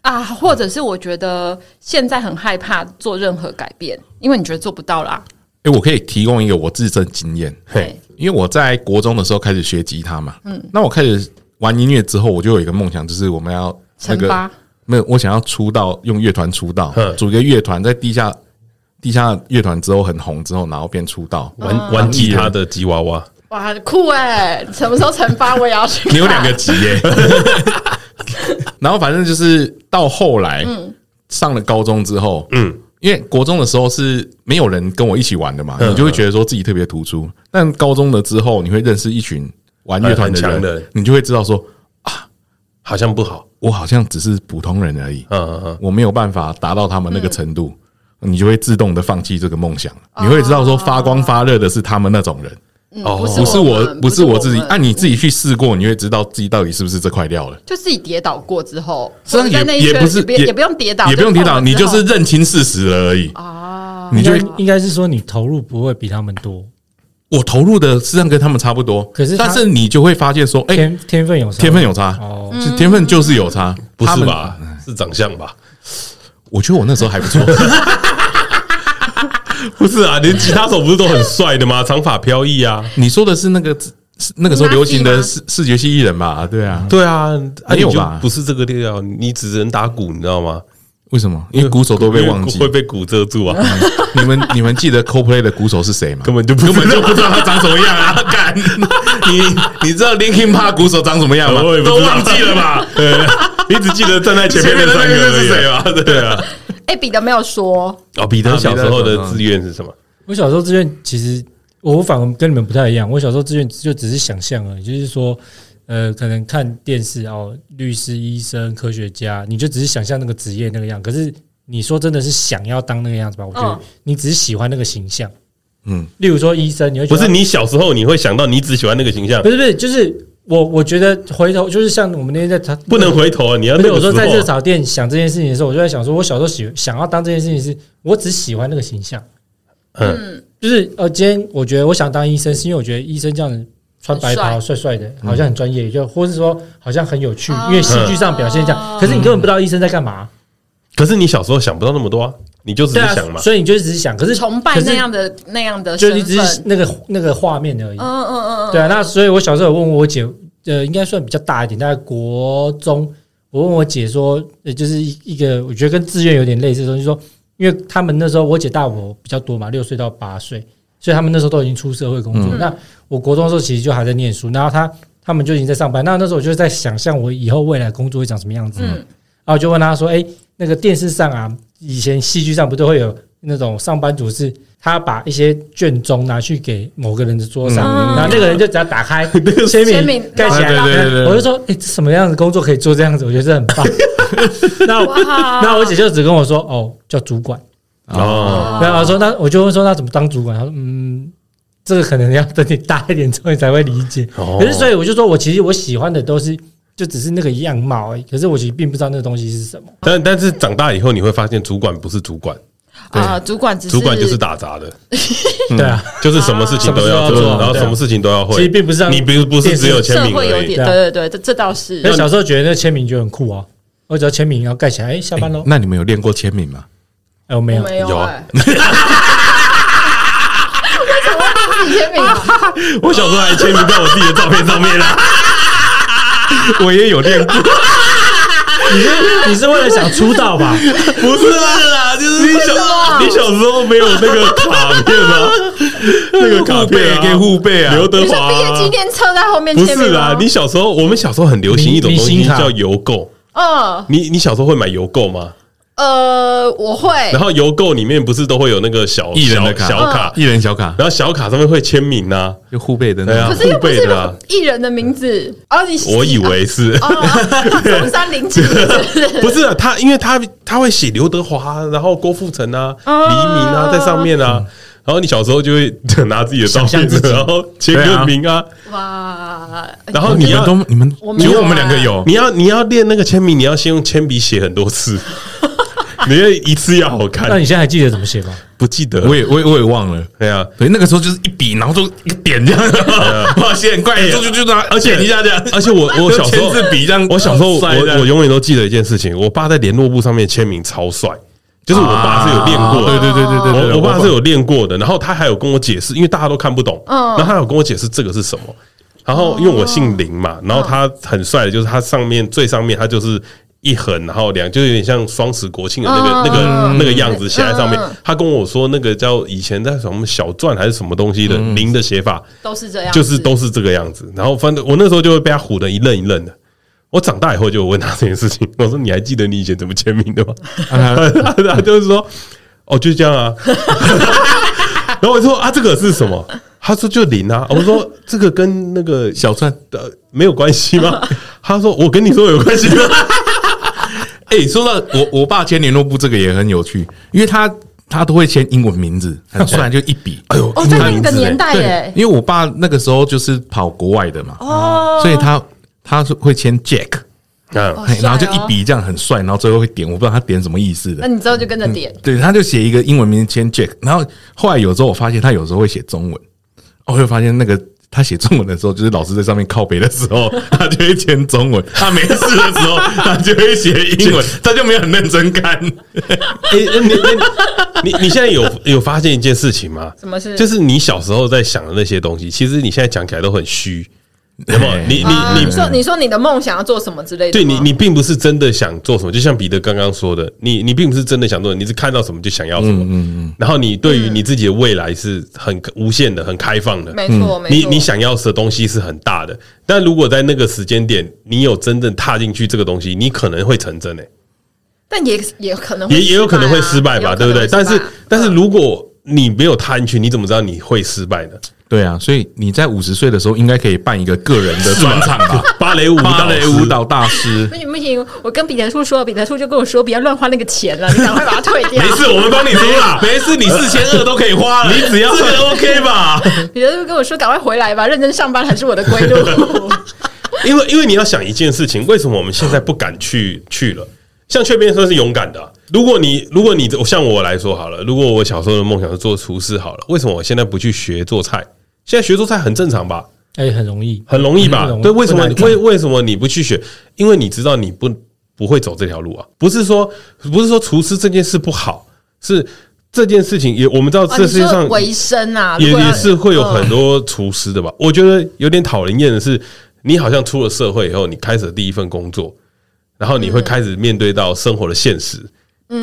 B: 啊，或者是我觉得现在很害怕做任何改变，因为你觉得做不到啦。
D: 哎，我可以提供一个我自身经验，嘿，因为我在国中的时候开始学吉他嘛，嗯，那我开始玩音乐之后，我就有一个梦想，就是我们要那个没有，我想要出道，用乐团出道，组一个乐团在地下。地下乐团之后很红，之后然后便出道，
A: 玩玩吉他的吉娃娃，
B: 哇，酷哎！什么时候成发我也要去。
D: 你有两个吉耶。然后反正就是到后来，上了高中之后，嗯，因为国中的时候是没有人跟我一起玩的嘛，你就会觉得说自己特别突出。但高中了之后，你会认识一群玩乐团的人，你就会知道说啊，
A: 好像不好，
D: 我好像只是普通人而已，嗯嗯嗯，我没有办法达到他们那个程度。你就会自动的放弃这个梦想，你会知道说发光发热的是他们那种人，哦，不是我，不是我自己。按你自己去试过，你会知道自己到底是不是这块料了。
B: 就自己跌倒过之后，
D: 这样也也不是，也不用跌倒，也不用跌倒，你就是认清事实了而已。哦，
C: 你就应该是说你投入不会比他们多，
D: 我投入的实际上跟他们差不多，可是但是你就会发现说，哎，
C: 天天分有差，
D: 天分有差，哦，天分就是有差，
A: 不是吧？是长相吧？
D: 我觉得我那时候还不错。
A: 不是啊，连吉他手不是都很帅的吗？长发飘逸啊！
D: 你说的是那个那个时候流行的视视觉系艺人吧？对啊，
A: 对啊，没有吧？不是这个调，你只能打鼓，你知道吗？
D: 为什么？因为鼓手都被忘记，
A: 会被鼓遮住啊！
D: 你们你们记得 Coldplay 的鼓手是谁吗？
A: 根本就根本就不知道他长什么样啊！敢，你你知道 Linkin Park 鼓手长什么样吗？都忘记了吧？对，你只记得站在前面的三个是谁吗？对啊。
B: 哎，彼得没有说
A: 哦。彼得小时候的志愿是什么？
C: 我小时候志愿其实我反而跟你们不太一样。我小时候志愿就只是想象而已，就是说，呃，可能看电视哦，律师、医生、科学家，你就只是想象那个职业那个样。可是你说真的是想要当那个样子吧？我觉得你只是喜欢那个形象。嗯，例如说医生，你会
A: 不是你小时候你会想到你只喜欢那个形象？
C: 不是不是，就是。我我觉得回头就是像我们那天在谈，
A: 不能回头啊！你要
C: 没有说在热炒店想这件事情的时候，我就在想说，我小时候喜想要当这件事情，是我只喜欢那个形象。嗯，就是呃，今天我觉得我想当医生，是因为我觉得医生这样子穿白袍帅帅的，好像很专业，就或是说好像很有趣，因为戏剧上表现这样。可是你根本不知道医生在干嘛。
A: 可是你小时候想不到那么多啊，你就只是想嘛，
C: 所以你就只是想。可是
B: 崇拜那样的那样的，
C: 就你只是那个那个画面而已。嗯嗯嗯嗯，对啊。那所以我小时候有问我姐，呃，应该算比较大一点，大概国中。我问我姐说，呃，就是一个我觉得跟志愿有点类似的东西，说，因为他们那时候我姐大我比较多嘛，六岁到八岁，所以他们那时候都已经出社会工作。那我国中的时候其实就还在念书，然后他他们就已经在上班。那那时候我就在想象我以后未来工作会长什么样子。然后我就问他说，哎。那个电视上啊，以前戏剧上不都会有那种上班族，是他把一些卷宗拿去给某个人的桌上，然后那个人就只要打开 签名盖起来，我就说，哎，这什么样的工作可以做这样子？我觉得这很棒。那那我姐就只跟我说，哦，叫主管。哦，然后我说，那我就问说，那怎么当主管？他说，嗯，这个可能要等你大一点之后你才会理解。可是所以我就说我其实我喜欢的都是。就只是那个样貌而已，可是我其实并不知道那个东西是什么。
A: 但但是长大以后你会发现，主管不是主管，
B: 啊，主管只是
A: 主管就是打杂的，
C: 对啊，
A: 就是什么事情都要做，然后什么事情都要会。
C: 其实并不是
A: 你，不不是只有签名而已。
B: 对对对，这这倒是。
C: 那小时候觉得那签名就很酷啊，我只要签名要盖起来，哎，下班喽。
D: 那你们有练过签名吗？
C: 哎，我没有，
B: 没有。
A: 有。
B: 为什么自己签名啊？
A: 我小时候还签名在我自己的照片上面啦。我也有练过。
C: 你是你是为了想出道吧？
A: 不是啦，就是你小你小时候没有那个卡片吗？那个卡片也可以护背啊。刘德华
B: 毕业纪念册在后面。
A: 不是啦，你小时候我们小时候很流行一种东西叫邮购。嗯，你你小时候会买邮购吗？
B: 呃，我会。
A: 然后邮购里面不是都会有那个小
D: 艺人的卡，
A: 小卡，
D: 艺人小卡，
A: 然后小卡上面会签名呐，
D: 就护背的，
A: 对啊，
B: 可是又不是艺人的名字。哦，你
A: 我以为是。
B: 中山陵几，
A: 不是他，因为他他会写刘德华，然后郭富城啊、黎明啊在上面啊，然后你小时候就会拿自己的照片，然后签个名啊，哇，然后你要
D: 你们只有我们两个有，
A: 你要你要练那个签名，你要先用铅笔写很多次。你要一次要好看，
C: 那你现在还记得怎么写吗？
A: 不记得，
D: 我也我也我也忘了。
A: 对啊，
D: 所以那个时候就是一笔，然后就一个点这样，哇，写很快，就就就拿，
A: 而且
D: 一下这样。
A: 而且我我小时候
D: 签字笔这样，
A: 我小时候我我永远都记得一件事情，我爸在联络簿上面签名超帅，就是我爸是有练过，
D: 对对对对对，
A: 我我爸是有练过的。然后他还有跟我解释，因为大家都看不懂，然后他有跟我解释这个是什么。然后因为我姓林嘛，然后他很帅的，就是他上面最上面他就是。一横，然后两，就有点像双十国庆的那个、那个、那个样子写在上面。他跟我说，那个叫以前在什么小篆还是什么东西的“零”的写法，
B: 都是这样，
A: 就是都是这个样子。然后反正我那时候就会被他唬得一愣一愣的。我长大以后就问他这件事情，我说：“你还记得你以前怎么签名的吗？” 他就是说：“哦，就是这样啊。”然后我说：“啊，这个是什么？”他说：“就零啊。”我说：“这个跟那个小篆的没有关系吗？”他说：“我跟你说有关系吗？”
D: 哎、欸，说到我我爸签联络簿这个也很有趣，因为他他都会签英文名字，很帅，就一笔。哎呦，
B: 哦，在那个年代耶，
D: 因为我爸那个时候就是跑国外的嘛，哦，所以他他是会签 Jack，嗯，然后就一笔这样很帅，然后最后会点，我不知道他点什么意思的。
B: 那你之后就跟着点，
D: 嗯、对，他就写一个英文名字签 Jack，然后后来有时候我发现他有时候会写中文，我会发现那个。他写中文的时候，就是老师在上面靠背的时候，他就会签中文；他没事的时候，他就会写英文，他就没有很认真看。
A: 哎，你你你你现在有有发现一件事情吗？
B: 什么事？
A: 就是你小时候在想的那些东西，其实你现在讲起来都很虚。有没有？你你你
B: 说你说你的梦想要做什么之类的？
A: 对你，你并不是真的想做什么。就像彼得刚刚说的，你你并不是真的想做，你是看到什么就想要什么。嗯嗯。然后你对于你自己的未来是很无限的、很开放的。
B: 没错，没错。
A: 你你想要的东西是很大的，但如果在那个时间点，你有真正踏进去这个东西，你可能会成真诶。
B: 但也也可能
A: 也也有可能会失败吧，对不对？但是但是如果你没有踏进去，你怎么知道你会失败呢？
D: 对啊，所以你在五十岁的时候应该可以办一个个人的专场吧？
A: 芭蕾舞
D: 芭蕾舞蹈大师。
B: 不行不行，我跟彼得叔说，彼得叔就跟我说，不要乱花那个钱了，你赶快把它退掉。
A: 没事，我们帮你出了，没事，你四千二都可以花了，你只要这个 OK 吧？
B: 彼得叔跟我说，赶快回来吧，认真上班才是我的归路。
A: 因为因为你要想一件事情，为什么我们现在不敢去去了？像雀边说是勇敢的、啊。如果你如果你像我来说好了，如果我小时候的梦想是做厨师好了，为什么我现在不去学做菜？现在学做菜很正常吧？
C: 哎，很容易，
A: 很容易吧？对，为什么？为为什么你不去学？因为你知道你不不会走这条路啊！不是说不是说厨师这件事不好，是这件事情也我们知道，这世界上
B: 维生啊，
A: 也也是会有很多厨师的吧？我觉得有点讨人厌的是，你好像出了社会以后，你开始了第一份工作。然后你会开始面对到生活的现实，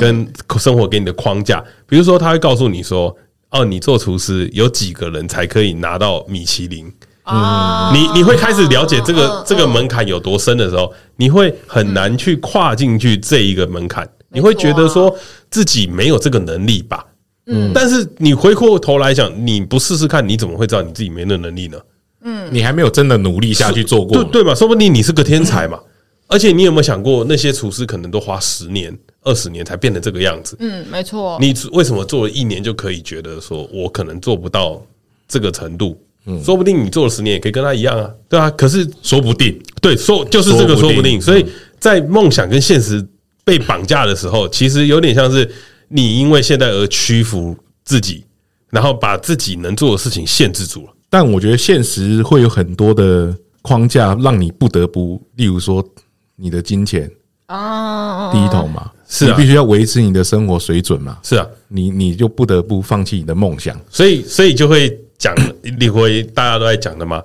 A: 跟生活给你的框架。比如说，他会告诉你说：“哦，你做厨师有几个人才可以拿到米其林？”嗯，你你会开始了解这个这个门槛有多深的时候，你会很难去跨进去这一个门槛。你会觉得说自己没有这个能力吧？嗯，但是你回过头来讲，你不试试看，你怎么会知道你自己没那能力呢？
D: 嗯，你还没有真的努力下去做过，
A: 对对吧？说不定你是个天才嘛。而且你有没有想过，那些厨师可能都花十年、二十年才变成这个样子？
B: 嗯，没错。
A: 你为什么做了一年就可以觉得说，我可能做不到这个程度？嗯，说不定你做了十年也可以跟他一样啊，对啊。可是
D: 说不定，
A: 对，说就是这个说不定。所以在梦想跟现实被绑架的时候，其实有点像是你因为现在而屈服自己，然后把自己能做的事情限制住了。
D: 但我觉得现实会有很多的框架，让你不得不，例如说你的金钱啊低头嘛，是啊，你必须要维持你的生活水准嘛，
A: 是啊，
D: 你你就不得不放弃你的梦想，
A: 所以所以就会讲，你会大家都在讲的嘛，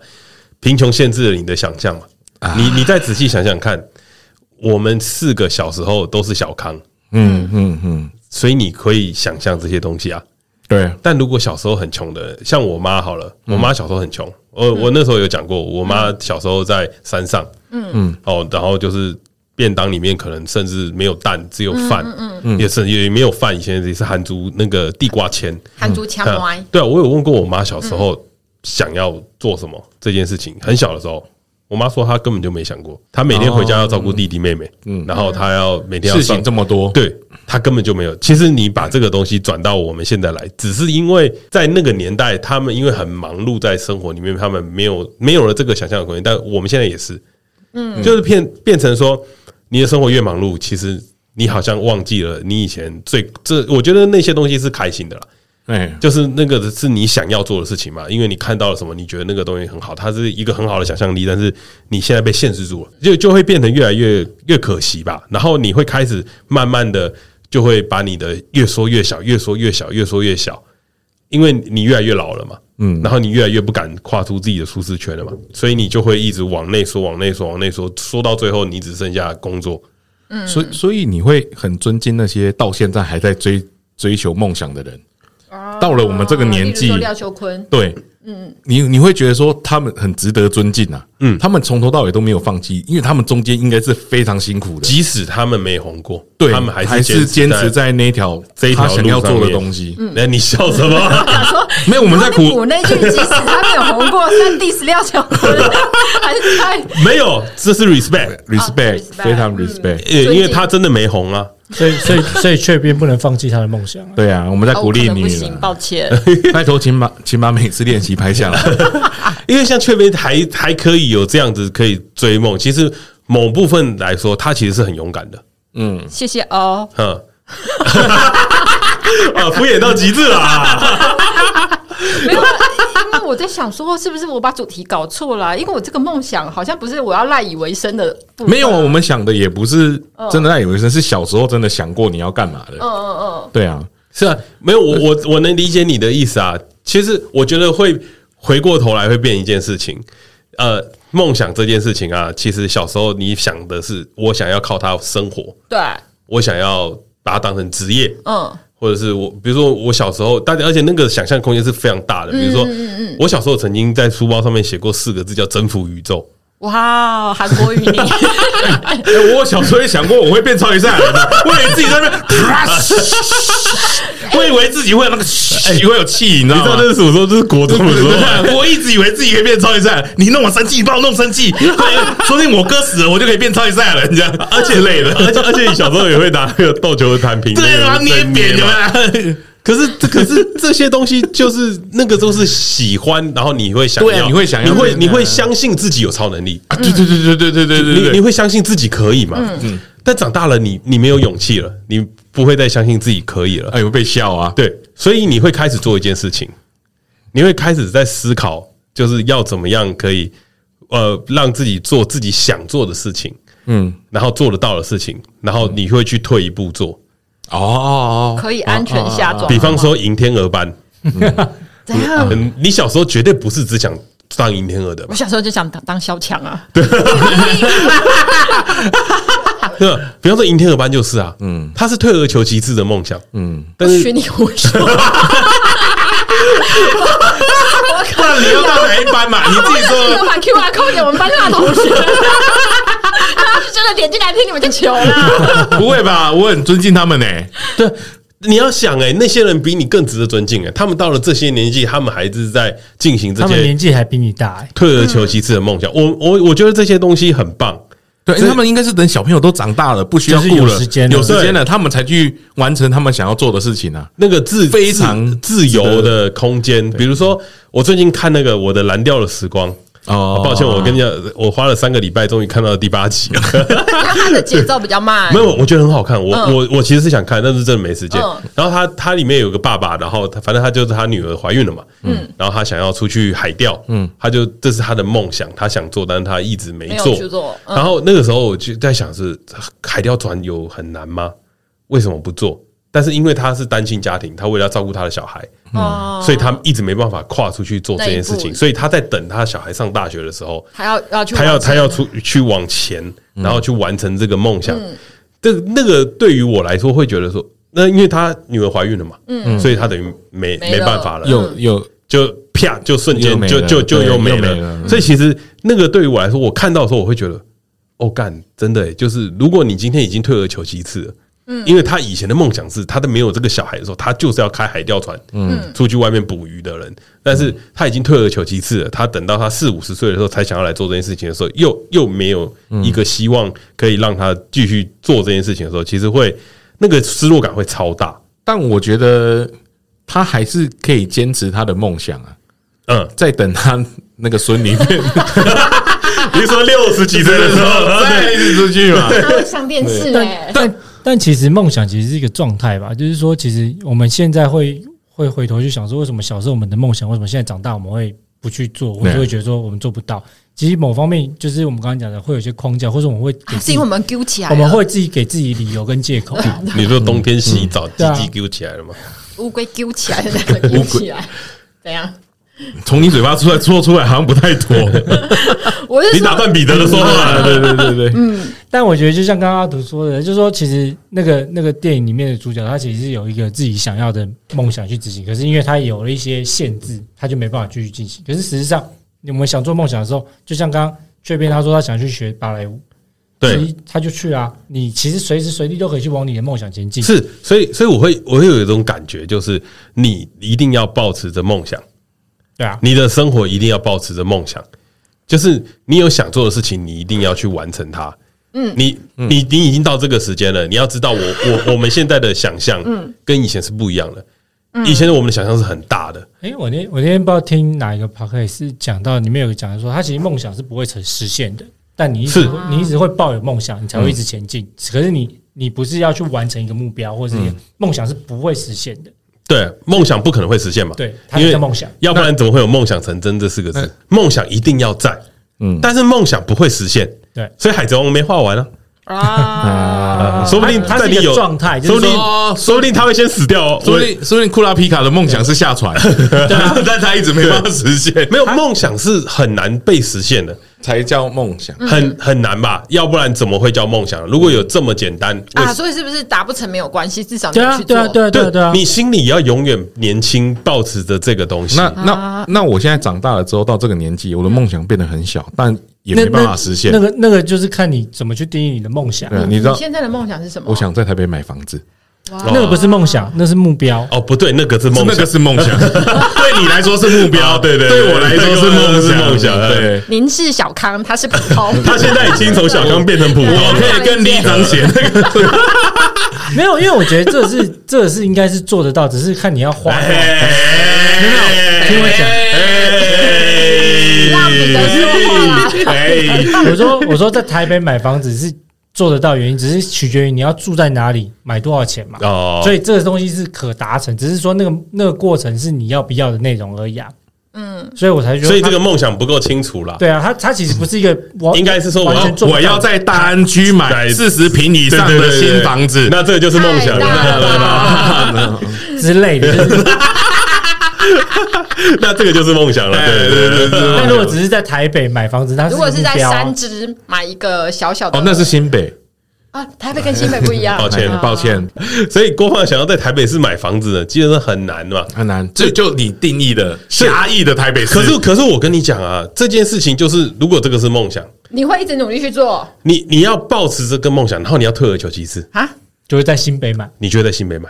A: 贫穷限制了你的想象嘛，你你再仔细想想看，我们四个小时候都是小康，嗯嗯嗯，所以你可以想象这些东西啊。
D: 对，
A: 但如果小时候很穷的，像我妈好了，我妈小时候很穷，我我那时候有讲过，我妈小时候在山上，嗯嗯，哦，然后就是便当里面可能甚至没有蛋，只有饭，嗯嗯，也是也没有饭，以前也是韩族那个地瓜签，
B: 韩族签麦，
A: 对啊，我有问过我妈小时候想要做什么这件事情，很小的时候。我妈说她根本就没想过，她每天回家要照顾弟弟妹妹，嗯，然后她要每天要
D: 事情这么多，
A: 对，她根本就没有。其实你把这个东西转到我们现在来，只是因为在那个年代，他们因为很忙碌在生活里面，他们没有没有了这个想象的空间。但我们现在也是，嗯，就是变变成说，你的生活越忙碌，其实你好像忘记了你以前最这，我觉得那些东西是开心的啦。哎，就是那个是你想要做的事情嘛，因为你看到了什么，你觉得那个东西很好，它是一个很好的想象力，但是你现在被限制住了，就就会变得越来越越可惜吧。然后你会开始慢慢的就会把你的越缩越小，越缩越小，越缩越小，因为你越来越老了嘛，嗯，然后你越来越不敢跨出自己的舒适圈了嘛，所以你就会一直往内缩，往内缩，往内缩，缩到最后你只剩下工作。
D: 嗯，所以所以你会很尊敬那些到现在还在追追求梦想的人。到了我们这个年纪，
B: 廖秋坤，
D: 对，嗯，你你会觉得说他们很值得尊敬啊，嗯，他们从头到尾都没有放弃，因为他们中间应该是非常辛苦的，
A: 即使他们没红过，
D: 对，
A: 他们还
D: 还是坚持在那条这一条想要做的东西。
A: 那你笑什么？
D: 说 没有，我们在苦
B: 那句，即使他没有红过，三 D 十廖秋坤还是太
A: 没有，这是 respect，respect，
D: 非常 respect，
A: 因为他真的没红啊。
C: 所以，所以，所以，雀斌不能放弃他的梦想。
D: 对啊，我们在鼓励你。
B: 不行，抱歉。
D: 拜托，请把请把每次练习拍下来。
A: 因为像雀斌还还可以有这样子可以追梦，其实某部分来说，他其实是很勇敢的。
B: 嗯，谢谢哦。嗯，
A: 啊，敷衍到极致了。
B: 我在想说，是不是我把主题搞错了？因为我这个梦想好像不是我要赖以为生的。
D: 没有，我们想的也不是真的赖以为生，是小时候真的想过你要干嘛的。嗯嗯嗯，对啊，
A: 是啊，没有，我我我能理解你的意思啊。其实我觉得会回过头来会变一件事情。呃，梦想这件事情啊，其实小时候你想的是我想要靠它生活，
B: 对，
A: 我想要把它当成职业，嗯。或者是我，比如说我小时候，大家而且那个想象空间是非常大的。比如说，我小时候曾经在书包上面写过四个字，叫“征服宇宙”。
B: 哇，韩国语你、
A: 欸！我小时候也想过我会变超级赛亚人的，我以为自己在那边，我以为自己会有那个，哎，会有气，你知道吗？你知道那是什么时候？这是国中的时候。我一直以为自己可以变超级赛，你弄我生气，你把我弄生气，说不定我哥死了，我就可以变超级赛了人，这样。而且累了，而且 而且你小时候也会拿那个斗球的弹平，
D: 对啊，捏扁的。
A: 可是，可是这些东西就是那个都是喜欢，然后你会想要，
D: 你会想要，
A: 你会你会相信自己有超能力
D: 啊！对对对对对对对对，
A: 你你会相信自己可以嘛？嗯，但长大了，你你没有勇气了，你不会再相信自己可以了，
D: 哎，会被笑啊！
A: 对，所以你会开始做一件事情，你会开始在思考，就是要怎么样可以呃让自己做自己想做的事情，嗯，然后做得到的事情，然后你会去退一步做。
B: 哦，可以安全下装。
A: 比方说，迎天鹅班，怎样？你小时候绝对不是只想当银天鹅的。
B: 我小时候就想当当小强啊。
A: 对，比方说银天鹅班就是啊，嗯，他是退而求其次的梦想，嗯，
B: 但是你胡说。
A: 那你要到哪一班嘛？你自己说。
B: 把 QR code 给我们班上的同学。他 是真的点进来听你们的球啦？
A: 不会吧？我很尊敬他们呢。对，你要想哎，那些人比你更值得尊敬哎。他们到了这些年纪，他们还是在进行这些。
C: 他们年纪还比你大哎。
A: 退而求其次的梦想，我我我觉得这些东西很棒。
D: 对，他们应该是等小朋友都长大了，不需要顾了，有时间有时间了，他们才去完成他们想要做的事情啊。
A: 那个自非常自由的空间，比如说我最近看那个《我的蓝调的时光》。哦，抱歉，我跟你讲，我花了三个礼拜，终于看到了第八集了。
B: 它的节奏比较慢，
A: 没有，我觉得很好看。我我我其实是想看，但是真的没时间。然后他他里面有个爸爸，然后他反正他就是他女儿怀孕了嘛，嗯，然后他想要出去海钓，嗯，他就这是他的梦想，他想做，但是他一直没做。然后那个时候我就在想，是海钓船有很难吗？为什么不做？但是因为他是单亲家庭，他为了要照顾他的小孩，嗯，所以他一直没办法跨出去做这件事情，所以他在等他小孩上大学的时候，
B: 他要要去，
A: 他要他要出去往前，然后去完成这个梦想。这那个对于我来说会觉得说，那因为他女儿怀孕了嘛，嗯，所以他等于没没办法了，
D: 有有。
A: 就啪就瞬间就就就又没了。所以其实那个对于我来说，我看到的时候我会觉得，哦干，真的，就是如果你今天已经退而求其次了。嗯，因为他以前的梦想是，他都没有这个小孩的时候，他就是要开海钓船，嗯，出去外面捕鱼的人。但是他已经退而求其次了，他等到他四五十岁的时候，才想要来做这件事情的时候，又又没有一个希望可以让他继续做这件事情的时候，其实会那个失落感会超大。
D: 但我觉得他还是可以坚持他的梦想啊。嗯，在等他那个孙里面。
A: 你说六十几岁的时候 再一次出去嘛？
B: 上电视哎，
C: 但。但其实梦想其实是一个状态吧，就是说，其实我们现在会会回头去想说，为什么小时候我们的梦想，为什么现在长大我们会不去做，或者会觉得说我们做不到？其实某方面就是我们刚刚讲的，会有一些框架，或者我们会
B: 是因为我们丢起来，
C: 我们会自己给自己理由跟借口。
A: 你说冬天洗澡，鸡鸡丢起来了吗？
B: 乌龟丢起来了那个丢起来，怎样？
A: 从你嘴巴出来说出来好像不太妥。
B: 我是
A: 你打断彼得的说话，对对对对。
C: 嗯，但我觉得就像刚刚阿图说的，就是说其实那个那个电影里面的主角，他其实是有一个自己想要的梦想去执行，可是因为他有了一些限制，他就没办法继续进行。可是实际上，我们想做梦想的时候，就像刚刚雀边他说他想去学芭蕾舞，对，他就去啊。你其实随时随地都可以去往你的梦想前进。
A: 是，所以所以我会我会有一种感觉，就是你一定要保持着梦想。
C: 对啊，
A: 你的生活一定要保持着梦想，就是你有想做的事情，你一定要去完成它。嗯，你你你已经到这个时间了，你要知道我，我我 我们现在的想象，嗯，跟以前是不一样的。以前的我们的想象是很大的。
C: 哎，我那我那天不知道听哪一个 podcast 讲到里面有个讲说，他其实梦想是不会成实现的，但你一直你一直会抱有梦想，你才会一直前进。可是你你不是要去完成一个目标，或者是梦想是不会实现的。
A: 对，梦想不可能会实现嘛？
C: 对，因为梦想，
A: 要不然怎么会有梦想成真这四个字？梦想一定要在，嗯，但是梦想不会实现，
C: 对，
A: 所以海贼王没画完啊
C: 啊，
A: 说不定
C: 他是一个状态，
A: 说不定说不定他会先死掉哦，
D: 说不定说不定库拉皮卡的梦想是下船，但他一直没办法实现，
A: 没有梦想是很难被实现的。
D: 才叫梦想，
A: 很很难吧？要不然怎么会叫梦想？如果有这么简单
B: 啊，所以是不是达不成没有关系？至少
C: 对啊，对啊，对啊，对啊，对啊！
A: 你心里要永远年轻，保持着这个东西。
D: 那那那，我现在长大了之后，到这个年纪，我的梦想变得很小，但也没办法实现。
C: 那个那个就是看你怎么去定义你的梦想。
D: 对，你知道
B: 现在的梦想是什么？
D: 我想在台北买房子。
C: 那个不是梦想，那是目标。
A: 哦，不对，那个是梦，
D: 那个是梦想。对你来说是目标，对对，对我来说是梦是，梦想。对，
B: 您是小康，他是普通，
A: 他现在已经从小康变成普通，可以跟李长写那个。
C: 没有，因为我觉得这是 这是应该是做得到，只是看你要花。没有，听我讲。让你说话。我说我说在台北买房子是。做得到原因只是取决于你要住在哪里，买多少钱嘛。哦，所以这个东西是可达成，只是说那个那个过程是你要不要的内容而已啊。嗯，所以我才觉得，
A: 所以这个梦想不够清楚了。
C: 对啊，他他其实不是一个，
A: 应该是说我
C: 要
A: 我要在大安区买四十平以上的新房子，那这个就是梦想了
C: 之类的。
A: 那这个就是梦想了，对对对对。
C: 那如果只是在台北买房子，那
B: 如果是在三芝买一个小小的，
A: 哦，那是新北
B: 啊，台北跟新北不一样。
A: 抱歉，抱歉。所以郭胖想要在台北市买房子呢，基本上很难嘛，
D: 很难。这就你定义的狭义的台北市。
A: 可是，可是我跟你讲啊，这件事情就是，如果这个是梦想，
B: 你会一直努力去做。
A: 你你要保持这个梦想，然后你要退而求其次啊，
C: 就会在新北买。
A: 你就会在新北买。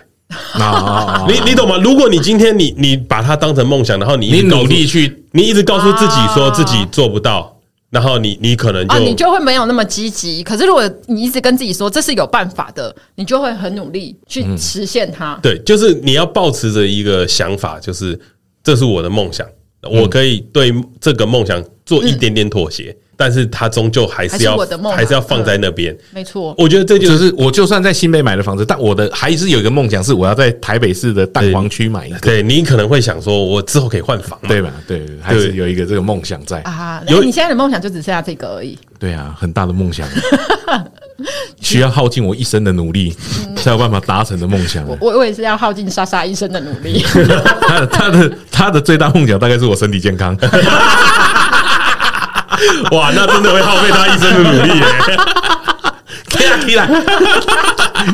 A: 啊，你你懂吗？如果你今天你你把它当成梦想，然后你
D: 你努力去，
A: 你一直告诉自己说自己做不到，然后你你可能就
B: 你就会没有那么积极。可是如果你一直跟自己说这是有办法的，你就会很努力去实现它。
A: 对，就是你要保持着一个想法，就是这是我的梦想，我可以对这个梦想做一点点妥协。但是他终究还是要
B: 还是，
A: 还是要放在那边。
B: 没错，
A: 我觉得这就是，
D: 就是我就算在新北买的房子，但我的还是有一个梦想，是我要在台北市的蛋黄区买一个。
A: 对，你可能会想说，我之后可以换房，
D: 对吧？对，还是有一个这个梦想在
B: 啊。有你现在的梦想就只剩下这个而已。
D: 对啊，很大的梦想，需要耗尽我一生的努力才有办法达成的梦想。
B: 我我也是要耗尽莎莎一生的努力。
D: 他的他的他的最大梦想大概是我身体健康。
A: 哇，那真的会耗费他一生的努力耶！
D: 起来起来，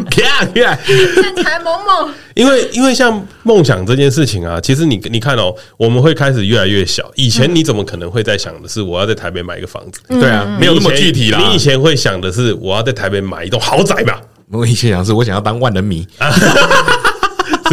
D: 起来起来，
B: 站起来，萌萌。
A: 因为因为像梦想这件事情啊，其实你你看哦，我们会开始越来越小。以前你怎么可能会在想的是我要在台北买一个房子？
D: 对啊，没有那么具体啦。
A: 你以前会想的是我要在台北买一栋豪宅吧？
D: 我以前想的是我想要当万人迷。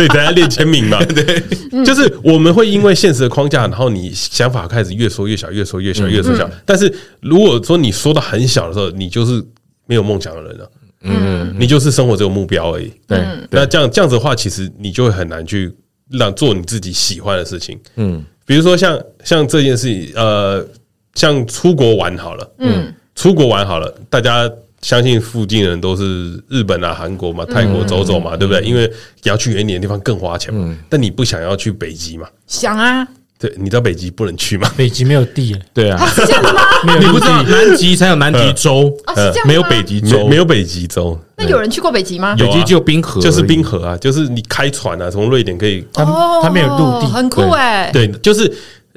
A: 所以大家练签名嘛，对，就是我们会因为现实的框架，然后你想法开始越缩越小，越缩越小，越缩小。但是如果说你缩到很小的时候，你就是没有梦想的人了，嗯，你就是生活只有目标而已。对，那这样这样子的话，其实你就会很难去让做你自己喜欢的事情。嗯，比如说像像这件事情，呃，像出国玩好了，嗯，出国玩好了，大家。相信附近的人都是日本啊、韩国嘛、泰国走走嘛，对不对？因为要去远点的地方更花钱嘛。但你不想要去北极嘛？
B: 想啊。
A: 对，你知道北极不能去吗？
C: 北极没有地。
D: 对啊。
B: 是这吗？
C: 没有，
D: 你不知道南极才有南极洲。
B: 呃，
D: 没有北极洲，
A: 没有北极洲。
B: 那有人去过北极吗？
D: 北极就冰河，
A: 就是冰河啊，就是你开船啊，从瑞典可以。
B: 哦，
C: 它没有陆地，
B: 很酷哎。
A: 对，就是。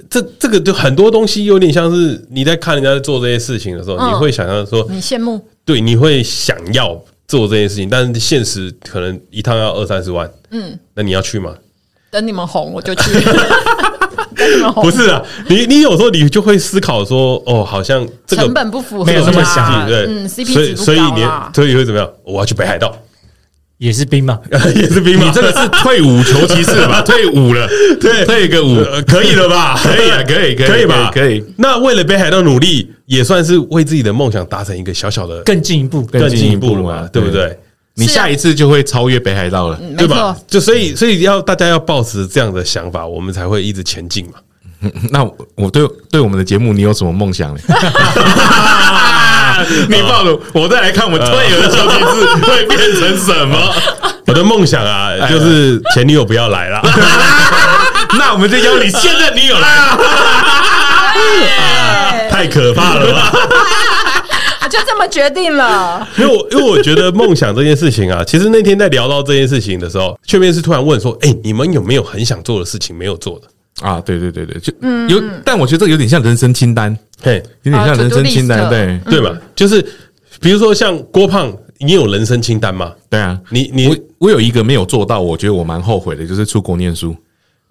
A: 这这个就很多东西有点像是你在看人家在做这些事情的时候，你会想象说
B: 你羡慕，对，
A: 你会想要做这件事情，但是现实可能一趟要二三十万，嗯，那你要去吗？
B: 等你们红我就去。
A: 不是啊，你你有时候你就会思考说，哦，好像这个
B: 成本不符合，
C: 没有这么想，
A: 对，嗯，CP 值不高，所以你所以会怎么样？我要去北海道。
C: 也是兵嘛，
A: 也是兵嘛。
D: 你这个是退伍求其次吧？退伍了，对，退一个伍，
A: 可以了吧？
D: 可以啊，可以，可以吧？可以。
A: 那为了北海道努力，也算是为自己的梦想达成一个小小的
C: 更进一步，
A: 更进一步了嘛？对不对？
D: 你下一次就会超越北海道了，
A: 对吧？就所以，所以要大家要抱持这样的想法，我们才会一直前进嘛。
D: 那我对对我们的节目，你有什么梦想呢？你暴露，我再来看我们退儿的求其次会变成什么？
A: 我的梦想啊，就是前女友不要来了。
D: 那我们就邀你现任女友来。
A: 太可怕了吧！
B: 就这么决定了。
A: 因为我，因为我觉得梦想这件事情啊，其实那天在聊到这件事情的时候，却面是突然问说：“哎，你们有没有很想做的事情没有做的？”
D: 啊，对对对对，就有，但我觉得这个有点像人生清单，
A: 嘿，
D: 有点像人生清单，对
A: 对吧？就是比如说像郭胖，你有人生清单吗？
D: 对啊，
A: 你你
D: 我我有一个没有做到，我觉得我蛮后悔的，就是出国念书。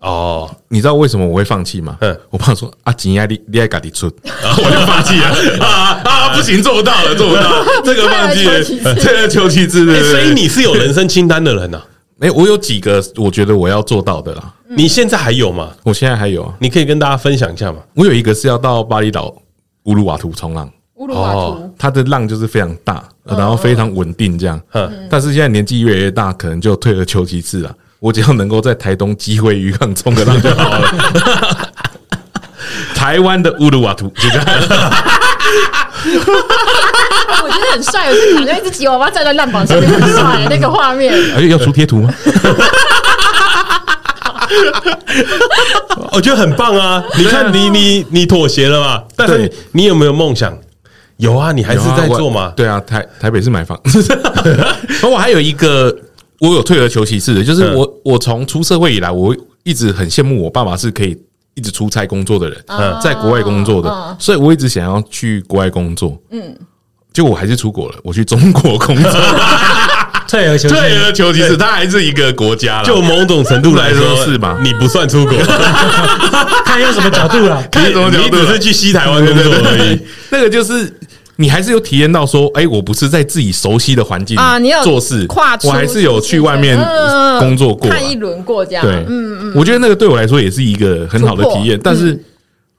A: 哦，
D: 你知道为什么我会放弃吗？嗯，我爸说啊，紧压力你爱赶紧出，然 后我就放弃了啊啊，不行，做不到了，做不到，这个放弃了，这个求其次，
A: 所以你是有人生清单的人呐？
D: 哎，我有几个我觉得我要做到的啦。
A: 你现在还有吗？
D: 我现在还有啊，
A: 你可以跟大家分享一下吗？
D: 我有一个是要到巴厘岛乌鲁瓦图冲浪，
B: 乌鲁瓦图，
D: 它的浪就是非常大，然后非常稳定这样。嗯，但是现在年纪越来越大，可能就退而求其次了。我只要能够在台东机会渔港冲个浪就好了。台湾的乌鲁瓦图，就这样。
B: 我觉得很帅，我就躺在一只吉娃娃站在浪板上面，很帅那个画面。
D: 哎，要出贴图吗？
A: 我觉得很棒啊！你看，你你你妥协了嘛？但是你有没有梦想？有啊，你还是在做吗？
D: 对啊，台台北是买房。而我还有一个，我有退而求其次的，就是我我从出社会以来，我一直很羡慕我爸爸是可以一直出差工作的人，在国外工作的，所以我一直想要去国外工作。嗯，结果我还是出国了，我去中国工作。
C: 退而求其次，
D: 退而求其次，它还是一个国家了。
A: 就某种程度来说，是吧？你不算出国，
C: 看用什么角度了？
A: 看什么角度？你只是去西台湾工作而已。
D: 那个就是你还是有体验到说，哎，我不是在自己熟悉的环境啊，你有做事，跨，我还是有去外面工作过，
B: 看一轮过这样。
D: 对，嗯嗯，我觉得那个对我来说也是一个很好的体验，但是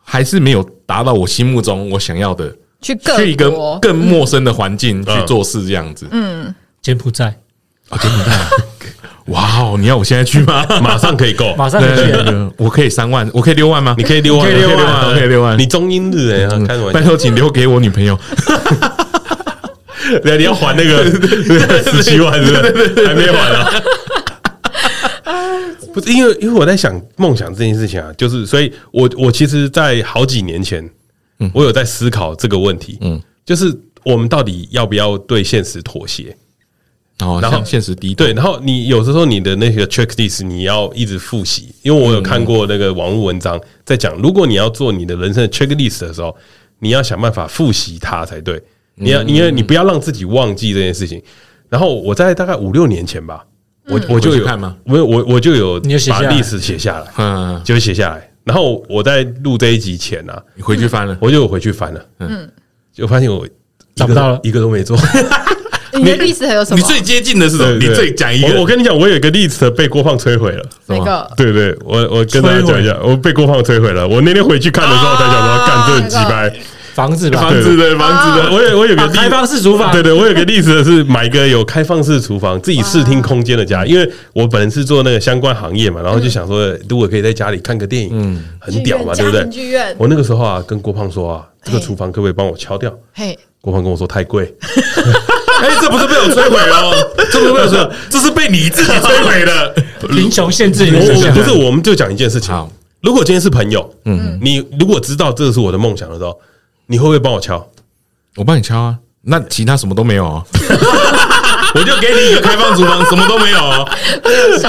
D: 还是没有达到我心目中我想要的，
B: 去
D: 去一个更陌生的环境去做事这样子。嗯。
C: 柬埔寨
D: 啊，柬埔寨，哇哦，哦，你要我现在去吗？
A: 马上可以够，
C: 马上可以去。
D: 我可以三万，我可以六万吗？
A: 你可以六万，
C: 可以六万，
D: 我可以六万。
A: 你中英日哎，开什么玩笑？
D: 拜托，请留给我女朋友。
A: 对，你要还那个十七万，是不是？还没还啊？不是，因为因为我在想梦想这件事情啊，就是，所以我我其实，在好几年前，我有在思考这个问题，嗯，就是我们到底要不要对现实妥协？
D: 哦，然后现实低
A: 对，然后你有时候你的那个 checklist 你要一直复习，因为我有看过那个网络文章在讲，如果你要做你的人生的 checklist 的时候，你要想办法复习它才对。你要，因为你不要让自己忘记这件事情。然后我在大概五六年前吧，我我就有
D: 看吗？
A: 我我我就有把历史写下来，嗯，就写下来。然后我在录这一集前呢，
D: 你回去翻了，
A: 我就回去翻了，嗯，就发现我
C: 找不到了，
A: 一个都没做。
B: 你的例子还有什么？
D: 你最接近的是什么？你最讲一个。
A: 我跟你讲，我有一个例子被郭胖摧毁了。
B: 哪个？
A: 对对，我我跟大家讲一下，我被郭胖摧毁了。我那天回去看的时候，才想说，干这很鸡掰。
C: 房子吧，
A: 房子的房子的，我有我有个
C: 开放式厨房，
A: 对对，我有个例子是买一个有开放式厨房、自己视听空间的家，因为我本人是做那个相关行业嘛，然后就想说，如果可以在家里看个电影，嗯，很屌嘛，对不对？
B: 剧院。
A: 我那个时候啊，跟郭胖说啊，这个厨房可不可以帮我敲掉？嘿，郭胖跟我说太贵。哎，这不是被我摧毁了，这不是被我摧毁，这是被你自己摧毁的。
C: 贫穷限制你。
A: 不是，我们就讲一件事情。如果今天是朋友，嗯，你如果知道这是我的梦想的时候。你会不会帮我敲？
D: 我帮你敲啊。那其他什么都没有啊。我就给你一个开放厨房，什么都没有。对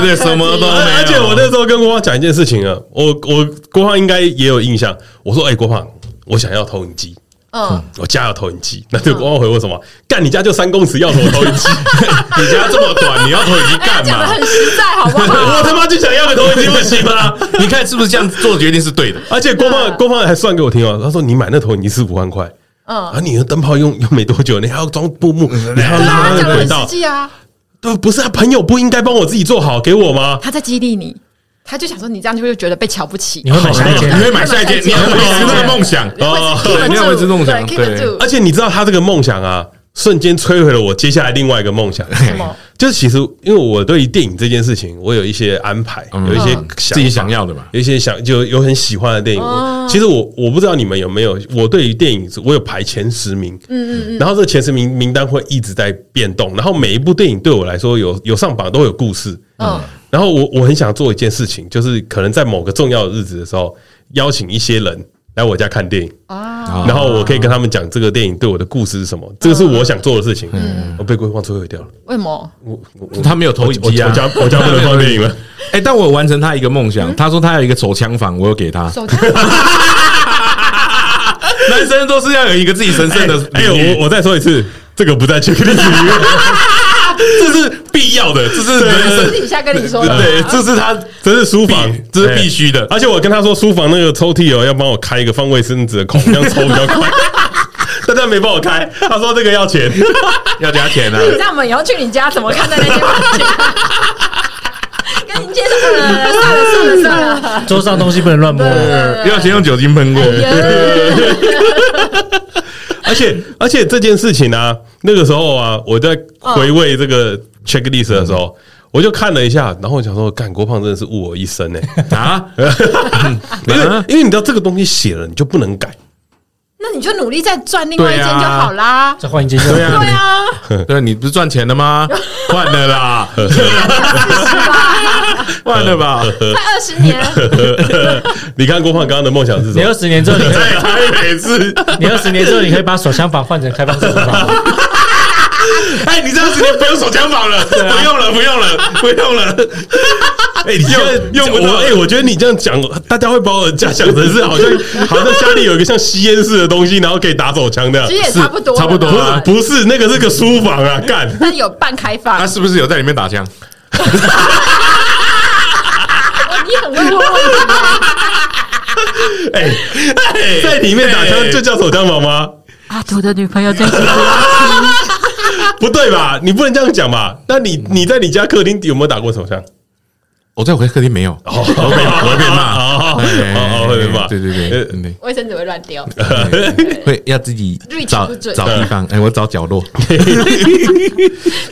D: 对，什么都没有。而
A: 且我那时候跟郭胖讲一件事情啊，我我郭胖应该也有印象。我说：“哎，郭胖，我想要投影机。”嗯，我家有投影机。那对官方回我什么？干，你家就三公尺，要什么投影机？你家这么短，你要投影机干嘛？
B: 很实在，好不好？
A: 我他妈就想要个投影机，不行吗？
D: 你看是不是这样做决定是对的？
A: 而且郭胖郭胖还算给我听哦，他说你买那投影机是五万块，嗯，啊，你的灯泡用用没多久，你还要装布幕，你还要拉那个轨道
B: 啊？
A: 对，不是啊，朋友不应该帮我自己做好给我吗？
B: 他在激励你。他就想说，你这样就会觉得被瞧不起。
C: 你会买下一件，
D: 你会买下一件，你要维持这个梦想哦，你要维持梦想。
A: 对，而且你知道他这个梦想啊，瞬间摧毁了我接下来另外一个梦想。什么？就是其实因为我对于电影这件事情，我有一些安排，有一些
D: 自己想要的嘛，
A: 有一些想就有很喜欢的电影。其实我我不知道你们有没有，我对于电影我有排前十名，嗯嗯嗯，然后这前十名名单会一直在变动，然后每一部电影对我来说有有上榜都有故事，嗯。然后我我很想做一件事情，就是可能在某个重要的日子的时候，邀请一些人来我家看电影啊，然后我可以跟他们讲这个电影对我的故事是什么，这个是我想做的事情。嗯，我被规划摧毁掉了。
B: 为什么？
A: 我
D: 他没有投影机啊，
A: 我家我家不能放电影了。
D: 哎，但我完成他一个梦想，他说他有一个手枪房，我有给他。男生都是要有一个自己神圣的。
A: 哎，我我再说一次，这个不在 checklist 里面。要的，这是
B: 私底下跟你说的。
A: 对，这是他，这是书房，这是必须的。而且我跟他说，书房那个抽屉哦，要帮我开一个放卫生纸的孔，这样抽比较快。但他没帮我开，他说这个要钱，
D: 要加钱啊！
B: 那我们以后去你家怎么看待那些房间？跟你介绍了，算了算了算了，
C: 桌上东西不能乱摸，
D: 要先用酒精喷过。
A: 而且而且这件事情呢，那个时候啊，我在回味这个 checklist 的时候，我就看了一下，然后我想说，干郭胖真的是误我一生呢 啊！因为因为你知道这个东西写了，你就不能改。
B: 那你就努力再赚另外一间就好啦，
C: 再换一间就
B: 对啊，
D: 对，你不是赚钱了吗？换了啦，换了吧，
B: 快二十年。
A: 你看郭胖刚刚的梦想是什么？
C: 你二十年之后，你
A: 在台北市，
C: 你二十年之后，你可以把手枪法换成开放式厨房。
A: 哎，你这二十年不用手枪房了，不用了，不用了，不用了。哎，你用用我哎，我觉得你这样讲，大家会把我家想成是好像好像家里有一个像吸烟室的东西，然后可以打手枪的，
B: 其实也差不多，
D: 差不多。
A: 不是那个是个书房啊，干，
B: 那有半开放。
D: 他是不是有在里面打
B: 枪？
A: 哎，在里面打枪就叫手枪王吗？
B: 阿图的女朋友真是
A: 不对吧？你不能这样讲吧？那你你在你家客厅有没有打过手枪？
D: 我在我客厅没有，我会被我会被骂，
A: 哦会被骂，
D: 对对对，
B: 卫生纸会乱丢，
D: 会要自己找找地方，哎，我找角落，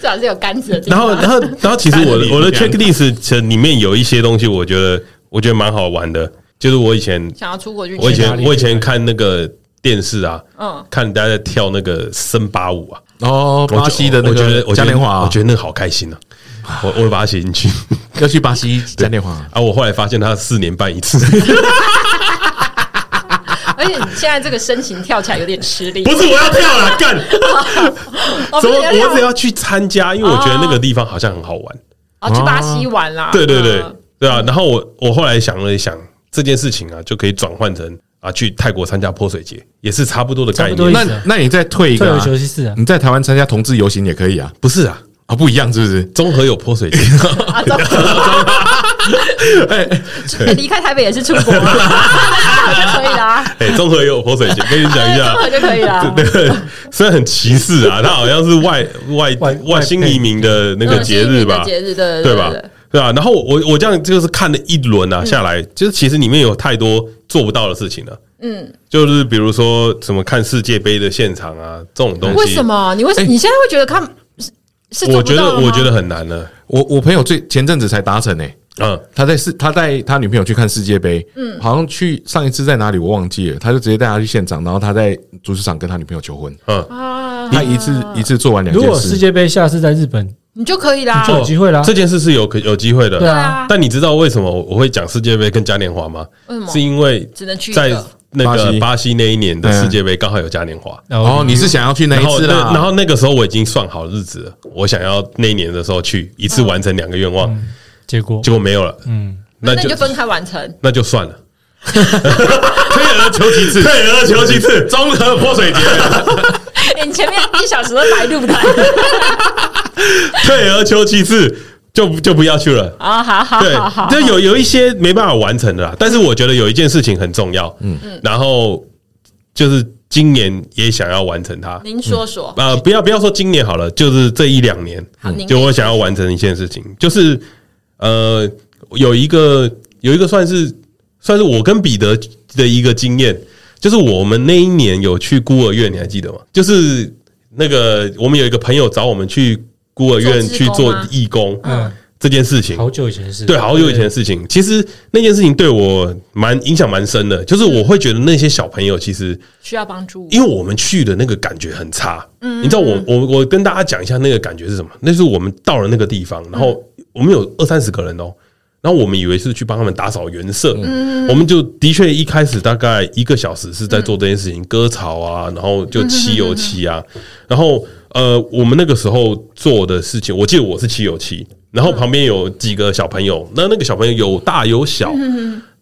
B: 最好是有杆子的地方。
A: 然后，然后，然后，其实我的 我的 checklist 里面有一些东西，我觉得我觉得蛮好玩的，就是我以前
B: 想要出国去，
A: 我以前我以前看那个电视啊，嗯，看大家在跳那个森巴舞啊，
D: 哦，巴西的那个嘉年华，
A: 我觉得那个好开心啊。我我会把它写进去，
D: 要去巴西嘉年华
A: 啊！我后来发现它四年办一次，
B: 而且现在这个身形跳起来有点吃力。
A: 不是我要跳了，干！怎么我只要去参加？因为我觉得那个地方好像很好玩
B: 啊，去巴西玩啦！
A: 对对对对啊！然后我我后来想了一想，这件事情啊，就可以转换成啊，去泰国参加泼水节，也是差不多的概念。
D: 那那你再退一个休息室啊？你在台湾参加同志游行也可以啊？
A: 不是啊？
D: 啊，不一样是不是？
A: 中和有泼水节，
B: 哎，离开台北也是出国，就可以啦。
A: 哎，中和也有泼水节，跟你讲一下，
B: 中和就可以了。
A: 对，虽然很歧视啊，它好像是外外外新移民的那个节日吧？
B: 节日的
A: 对吧？对啊？然后我我这样就是看了一轮啊下来，就是其实里面有太多做不到的事情了。嗯，就是比如说什么看世界杯的现场啊，这种东西。
B: 为什么？你为什么？你现在会觉得看？
A: 我觉得我觉得很难呢。
D: 我我朋友最前阵子才达成呢。嗯，他在世他带他女朋友去看世界杯，嗯，好像去上一次在哪里我忘记了，他就直接带他去现场，然后他在足球场跟他女朋友求婚。嗯啊，他一次一次做完两件事。
C: 如果世界杯下次在日本，
B: 你就可以啦，
C: 就有机会啦。
A: 这件事是有可有机会的，对啊。但你知道为什么我会讲世界杯跟嘉年华吗？为什么？是因为
B: 只能去
A: 在。那个巴西那一年的世界杯刚好有嘉年华，
D: 然后你是想要去那一次啦？
A: 然后那个时候我已经算好日子了，我想要那一年的时候去一次完成两个愿望，
C: 结果
A: 结果没有了。嗯，
B: 那就分开完成，
A: 那就算了。退而求其次，退而求其次，综合泼水节。
B: 你前面一小时都白录的。
A: 退而求其次。就就不要去了
B: 啊！好好好好，
A: 就有有一些没办法完成的啦。但是我觉得有一件事情很重要，嗯嗯，然后就是今年也想要完成它。
B: 您说说
A: 啊，不要不要说今年好了，就是这一两年，就我想要完成一件事情，就是呃，有一个有一个算是算是我跟彼得的一个经验，就是我们那一年有去孤儿院，你还记得吗？就是那个我们有一个朋友找我们去。孤儿院去做义工，嗯，这件事情。
C: 好久以前的事，
A: 对，好久以前的事情。其实那件事情对我蛮影响蛮深的，就是我会觉得那些小朋友其实
B: 需要帮助，
A: 因为我们去的那个感觉很差。嗯，你知道我我我跟大家讲一下那个感觉是什么？那是我们到了那个地方，然后我们有二三十个人哦，然后我们以为是去帮他们打扫园舍，嗯，我们就的确一开始大概一个小时是在做这件事情，割草啊，然后就漆油漆啊，然后。呃，我们那个时候做的事情，我记得我是漆油漆，然后旁边有几个小朋友，那那个小朋友有大有小，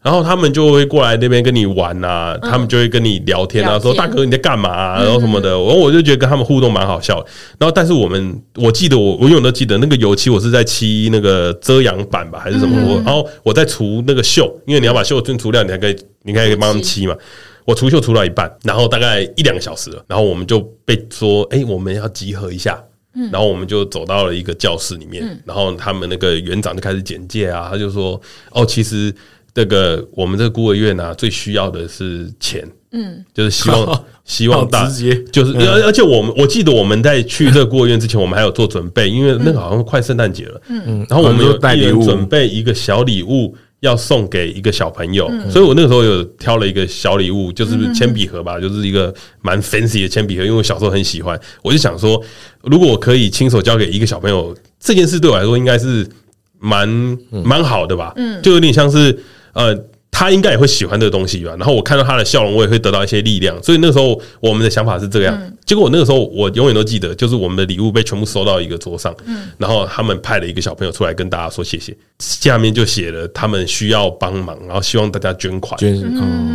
A: 然后他们就会过来那边跟你玩啊，他们就会跟你聊天啊，说大哥你在干嘛啊，然后什么的，然后我就觉得跟他们互动蛮好笑。然后但是我们，我记得我我永远都记得那个油漆，我是在漆那个遮阳板吧，还是什么？我然后我在除那个锈，因为你要把锈菌除掉，你才可以，你还可以帮他们漆嘛。我除锈除到一半，然后大概一两个小时了，然后我们就被说，哎，我们要集合一下，嗯，然后我们就走到了一个教室里面，嗯，然后他们那个园长就开始简介啊，他就说，哦，其实这个我们这个孤儿院啊，最需要的是钱，嗯，就是希望希望大，就是而而且我们我记得我们在去这个孤儿院之前，我们还有做准备，因为那个好像快圣诞节了，嗯，然后我们有带人准备一个小礼物。要送给一个小朋友，所以我那个时候有挑了一个小礼物，就是铅笔盒吧，就是一个蛮 fancy 的铅笔盒，因为我小时候很喜欢，我就想说，如果我可以亲手交给一个小朋友，这件事对我来说应该是蛮蛮好的吧，嗯，就有点像是呃。他应该也会喜欢这个东西吧，然后我看到他的笑容，我也会得到一些力量。所以那个时候我们的想法是这样。结果我那个时候我永远都记得，就是我们的礼物被全部收到一个桌上，然后他们派了一个小朋友出来跟大家说谢谢，下面就写了他们需要帮忙，然后希望大家捐款。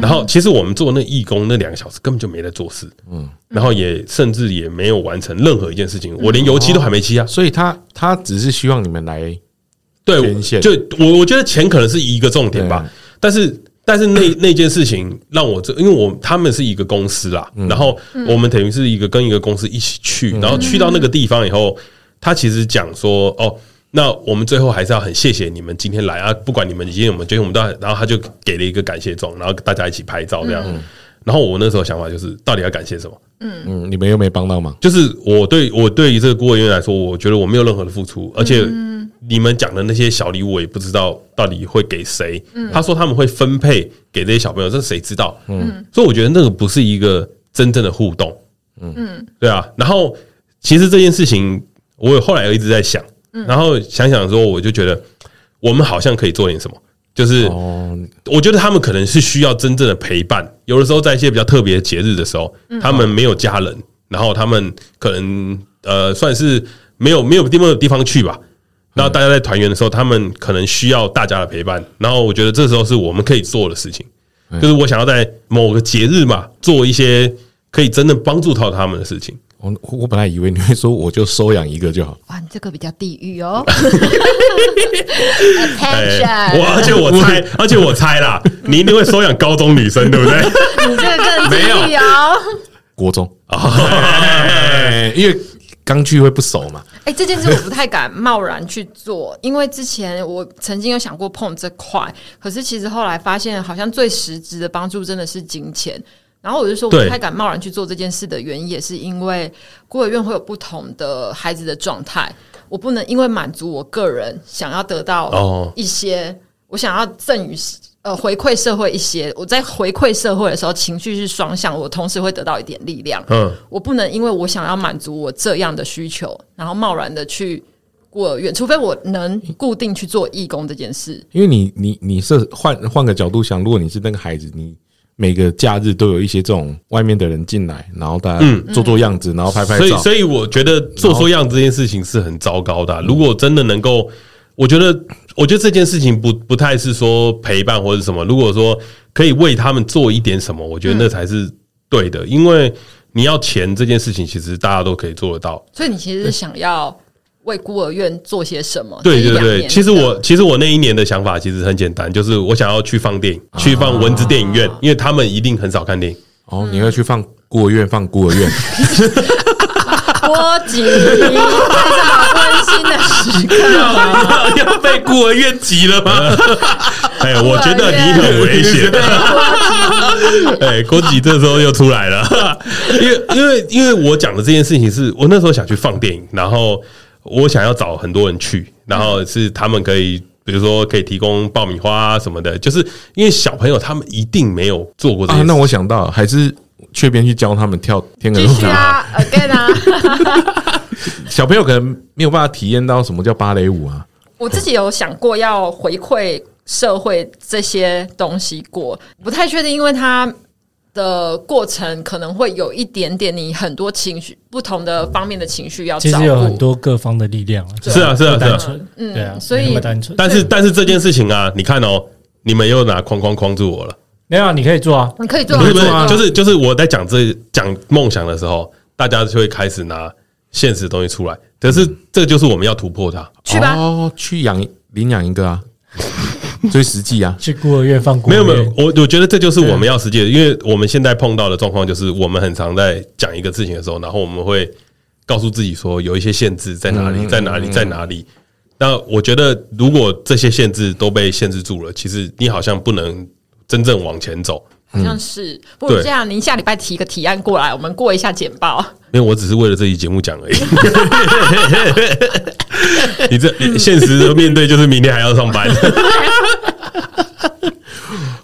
A: 然后其实我们做那义工那两个小时根本就没在做事，嗯，然后也甚至也没有完成任何一件事情，我连油漆都还没漆啊。
D: 所以他他只是希望你们来
A: 对，就我我觉得钱可能是一个重点吧。但是，但是那 那件事情让我这，因为我他们是一个公司啦，然后我们等于是一个跟一个公司一起去，然后去到那个地方以后，他其实讲说，哦，那我们最后还是要很谢谢你们今天来啊，不管你们今天有没有觉得我们都，然后他就给了一个感谢状，然后大家一起拍照这样。嗯、然后我那时候想法就是，到底要感谢什么？
D: 嗯。嗯，你们又没帮到忙。
A: 就是我对我对于这个孤儿院来说，我觉得我没有任何的付出，而且你们讲的那些小礼物，我也不知道到底会给谁。嗯、他说他们会分配给这些小朋友，这谁知道？嗯，所以我觉得那个不是一个真正的互动。嗯，对啊。然后其实这件事情，我后来一直在想，然后想想说，我就觉得我们好像可以做点什么。就是，我觉得他们可能是需要真正的陪伴。有的时候，在一些比较特别的节日的时候，他们没有家人，然后他们可能呃，算是没有没有地方有地方去吧。然后大家在团圆的时候，他们可能需要大家的陪伴。然后我觉得这时候是我们可以做的事情，就是我想要在某个节日嘛，做一些可以真的帮助到他们的事情。
D: 我我本来以为你会说，我就收养一个就好。
B: 哇，你这个比较地狱哦。
A: 我而且我猜，而且我猜啦，你一定会收养高中女生，对不对？
B: 你这个更地狱哦。
D: 国中 因为刚去会不熟嘛。
B: 哎，这件事我不太敢贸然去做，因为之前我曾经有想过碰这块，可是其实后来发现，好像最实质的帮助真的是金钱。然后我就说，我不太敢贸然去做这件事的原因，也是因为孤儿院会有不同的孩子的状态，我不能因为满足我个人想要得到一些，我想要赠予呃回馈社会一些，我在回馈社会的时候情绪是双向，我同时会得到一点力量。嗯，我不能因为我想要满足我这样的需求，然后贸然的去孤儿院，除非我能固定去做义工这件事。
D: 因为你你你是换换个角度想，如果你是那个孩子，你。每个假日都有一些这种外面的人进来，然后大家做做样子，然后拍拍照。
A: 所以，所以我觉得做做样子这件事情是很糟糕的。如果真的能够，我觉得，我觉得这件事情不不太是说陪伴或者什么。如果说可以为他们做一点什么，我觉得那才是对的。因为你要钱这件事情，其实大家都可以做得到。
B: 所以你其实是想要。为孤儿院做些什么？
A: 对对对，其实我其实我那一年的想法其实很简单，就是我想要去放电影，去放文字电影院，因为他们一定很少看电影。
D: 哦，你要去放孤儿院，放孤儿院。
B: 波吉，这是好温馨的时刻，
A: 要被孤儿院挤了吗？哎，我觉得你很危险。哎，郭吉这时候又出来了，因为因为因为我讲的这件事情是我那时候想去放电影，然后。我想要找很多人去，然后是他们可以，比如说可以提供爆米花什么的，就是因为小朋友他们一定没有做过这啊。
D: 那我想到还是去边去教他们跳天鹅
B: 湖啊，again 啊，
D: 小朋友可能没有办法体验到什么叫芭蕾舞啊。
B: 我自己有想过要回馈社会这些东西过，不太确定，因为它。的过程可能会有一点点，你很多情绪不同的方面的情绪要。
C: 其实有很多各方的力量啊，
A: 是啊，是啊，
C: 单纯，嗯，对啊，所以单纯。
A: 但是，但是这件事情啊，你看哦，你们又拿框框框住我了。
C: 没有，你可以做啊，
B: 你可以做，
A: 不是不是，就是就是我在讲这讲梦想的时候，大家就会开始拿现实的东西出来。可是，这就是我们要突破它。
B: 去吧，
D: 哦，去养领养一个啊。最实际啊，
C: 去孤儿院放孤儿
A: 院。没有没有，我我觉得这就是我们要实际的，因为我们现在碰到的状况就是，我们很常在讲一个事情的时候，然后我们会告诉自己说有一些限制在哪里，在哪里，在哪里。那我觉得，如果这些限制都被限制住了，其实你好像不能真正往前走。
B: 好像是，不如这样，您下礼拜提个提案过来，我们过一下简报。
A: 因为我只是为了这期节目讲而已。你这现实的面对就是明天还要上班。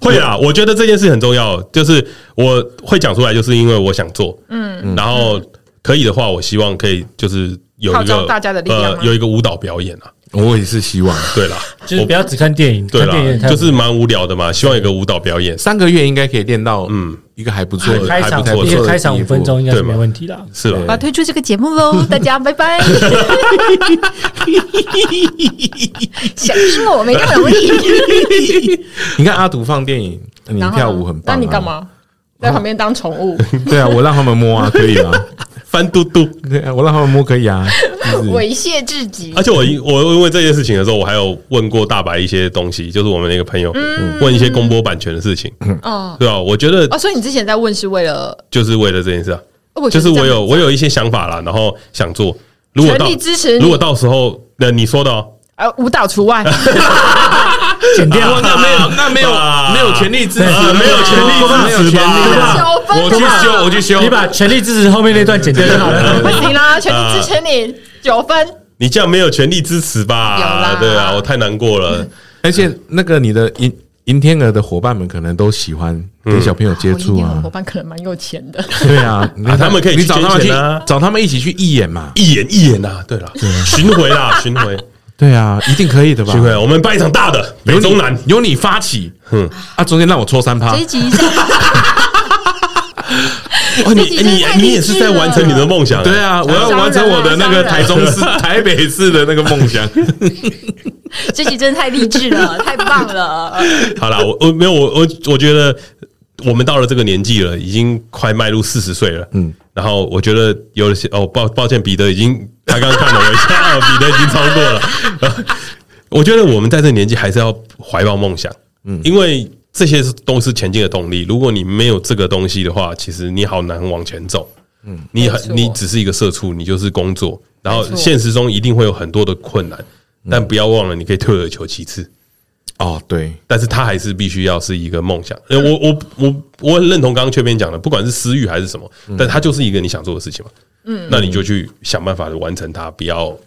A: 会啊，我觉得这件事很重要，就是我会讲出来，就是因为我想做。嗯，然后可以的话，我希望可以就是有一个
B: 大家的力量，
A: 有一个舞蹈表演啊。
D: 我也是希望，
A: 对啦，
C: 就是不要只看电影，
A: 对啦，就是蛮无聊的嘛。希望有个舞蹈表演，
D: 三个月应该可以练到，嗯，一个还不错，
C: 开场一个开场五分钟应该是没问题啦，
A: 是吧？
B: 我要推出这个节目喽，大家拜拜。想听我没那么容易。
D: 你看阿土放电影，你跳舞很棒，
B: 那你干嘛在旁边当宠物？
D: 对啊，我让他们摸啊，可以吗？
A: 翻嘟嘟，
D: 对啊，我让他们摸可以啊，
B: 猥亵至极。
A: 而且我我因为这件事情的时候，我还有问过大白一些东西，就是我们那个朋友问一些公播版权的事情，哦，对啊，我觉得
B: 哦，所以你之前在问是为了，
A: 就是为了这件事啊，就是我有我有一些想法啦，然后想做，如果到支持，如果到时候那你说的，
B: 呃，舞蹈除外。
C: 剪掉，
D: 那没有，那没有，没有权力支持，
A: 没有权力支持吧？
D: 我去修，我去修，
C: 你把权力支持后面那段剪掉就好了。
B: 不行啦，权力支持你九分。
A: 你这样没有权力支持吧？对啊，我太难过了。
D: 而且那个你的银银天鹅的伙伴们可能都喜欢跟小朋友接触啊。
B: 伙伴可能蛮有钱的。
D: 对啊，那
A: 他们可以去
D: 找他们去，找他们一起去义演嘛，
A: 义演义演呐。对了，巡回啦，巡回。
D: 对啊，一定可以的吧？
A: 巡回，我们办一场大的，北中南
D: 由你发起。嗯，啊，中间让我抽三趴。
A: 哦，你你你也是在完成你的梦想？
D: 对啊，我要完成我的那个台中市、台北市的那个梦想。
B: 这集真的太励志了，太棒了！
A: 好了，我我没有我我我觉得我们到了这个年纪了，已经快迈入四十岁了。嗯，然后我觉得有些哦，抱抱歉，彼得已经他刚刚看了我一下，哦，彼得已经超过了。我觉得我们在这个年纪还是要怀抱梦想，嗯，因为。这些都是前进的动力。如果你没有这个东西的话，其实你好难往前走。嗯，你很你只是一个社畜，你就是工作，然后现实中一定会有很多的困难。但不要忘了，你可以退而求其次。
D: 哦，对，
A: 但是他还是必须要是一个梦想。我我我我很认同刚刚雀边讲的，不管是私欲还是什么，但他就是一个你想做的事情嘛。嗯，那你就去想办法的完成它，不要。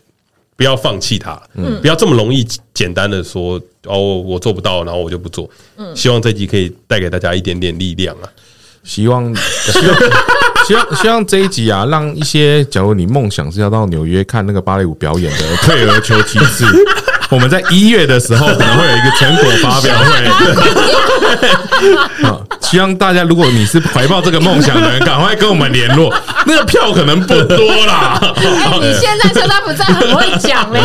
A: 不要放弃它，嗯，不要这么容易简单的说哦，我做不到，然后我就不做。嗯，希望这集可以带给大家一点点力量啊！
D: 希望 希望希望希望这一集啊，让一些假如你梦想是要到纽约看那个芭蕾舞表演的，退而求其次。我们在一月的时候可能会有一个成果发表会。好，希望大家如果你是怀抱这个梦想的人，赶快跟我们联络。那个票可能不多啦。
B: 哎，你现在趁他不在，很会讲嘞。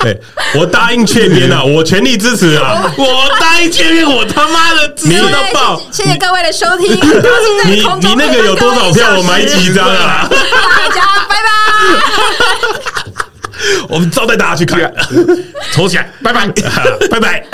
A: 对，我答应雀边啊，我全力支持啊！我答应雀边，我他妈的支持到爆！
B: 谢谢各位的收听，
A: 你你那个有多少票？我买几张啊？
B: 大家拜拜。
A: 我们招待大家去看，
D: 抽 起来，拜拜，
A: 拜拜。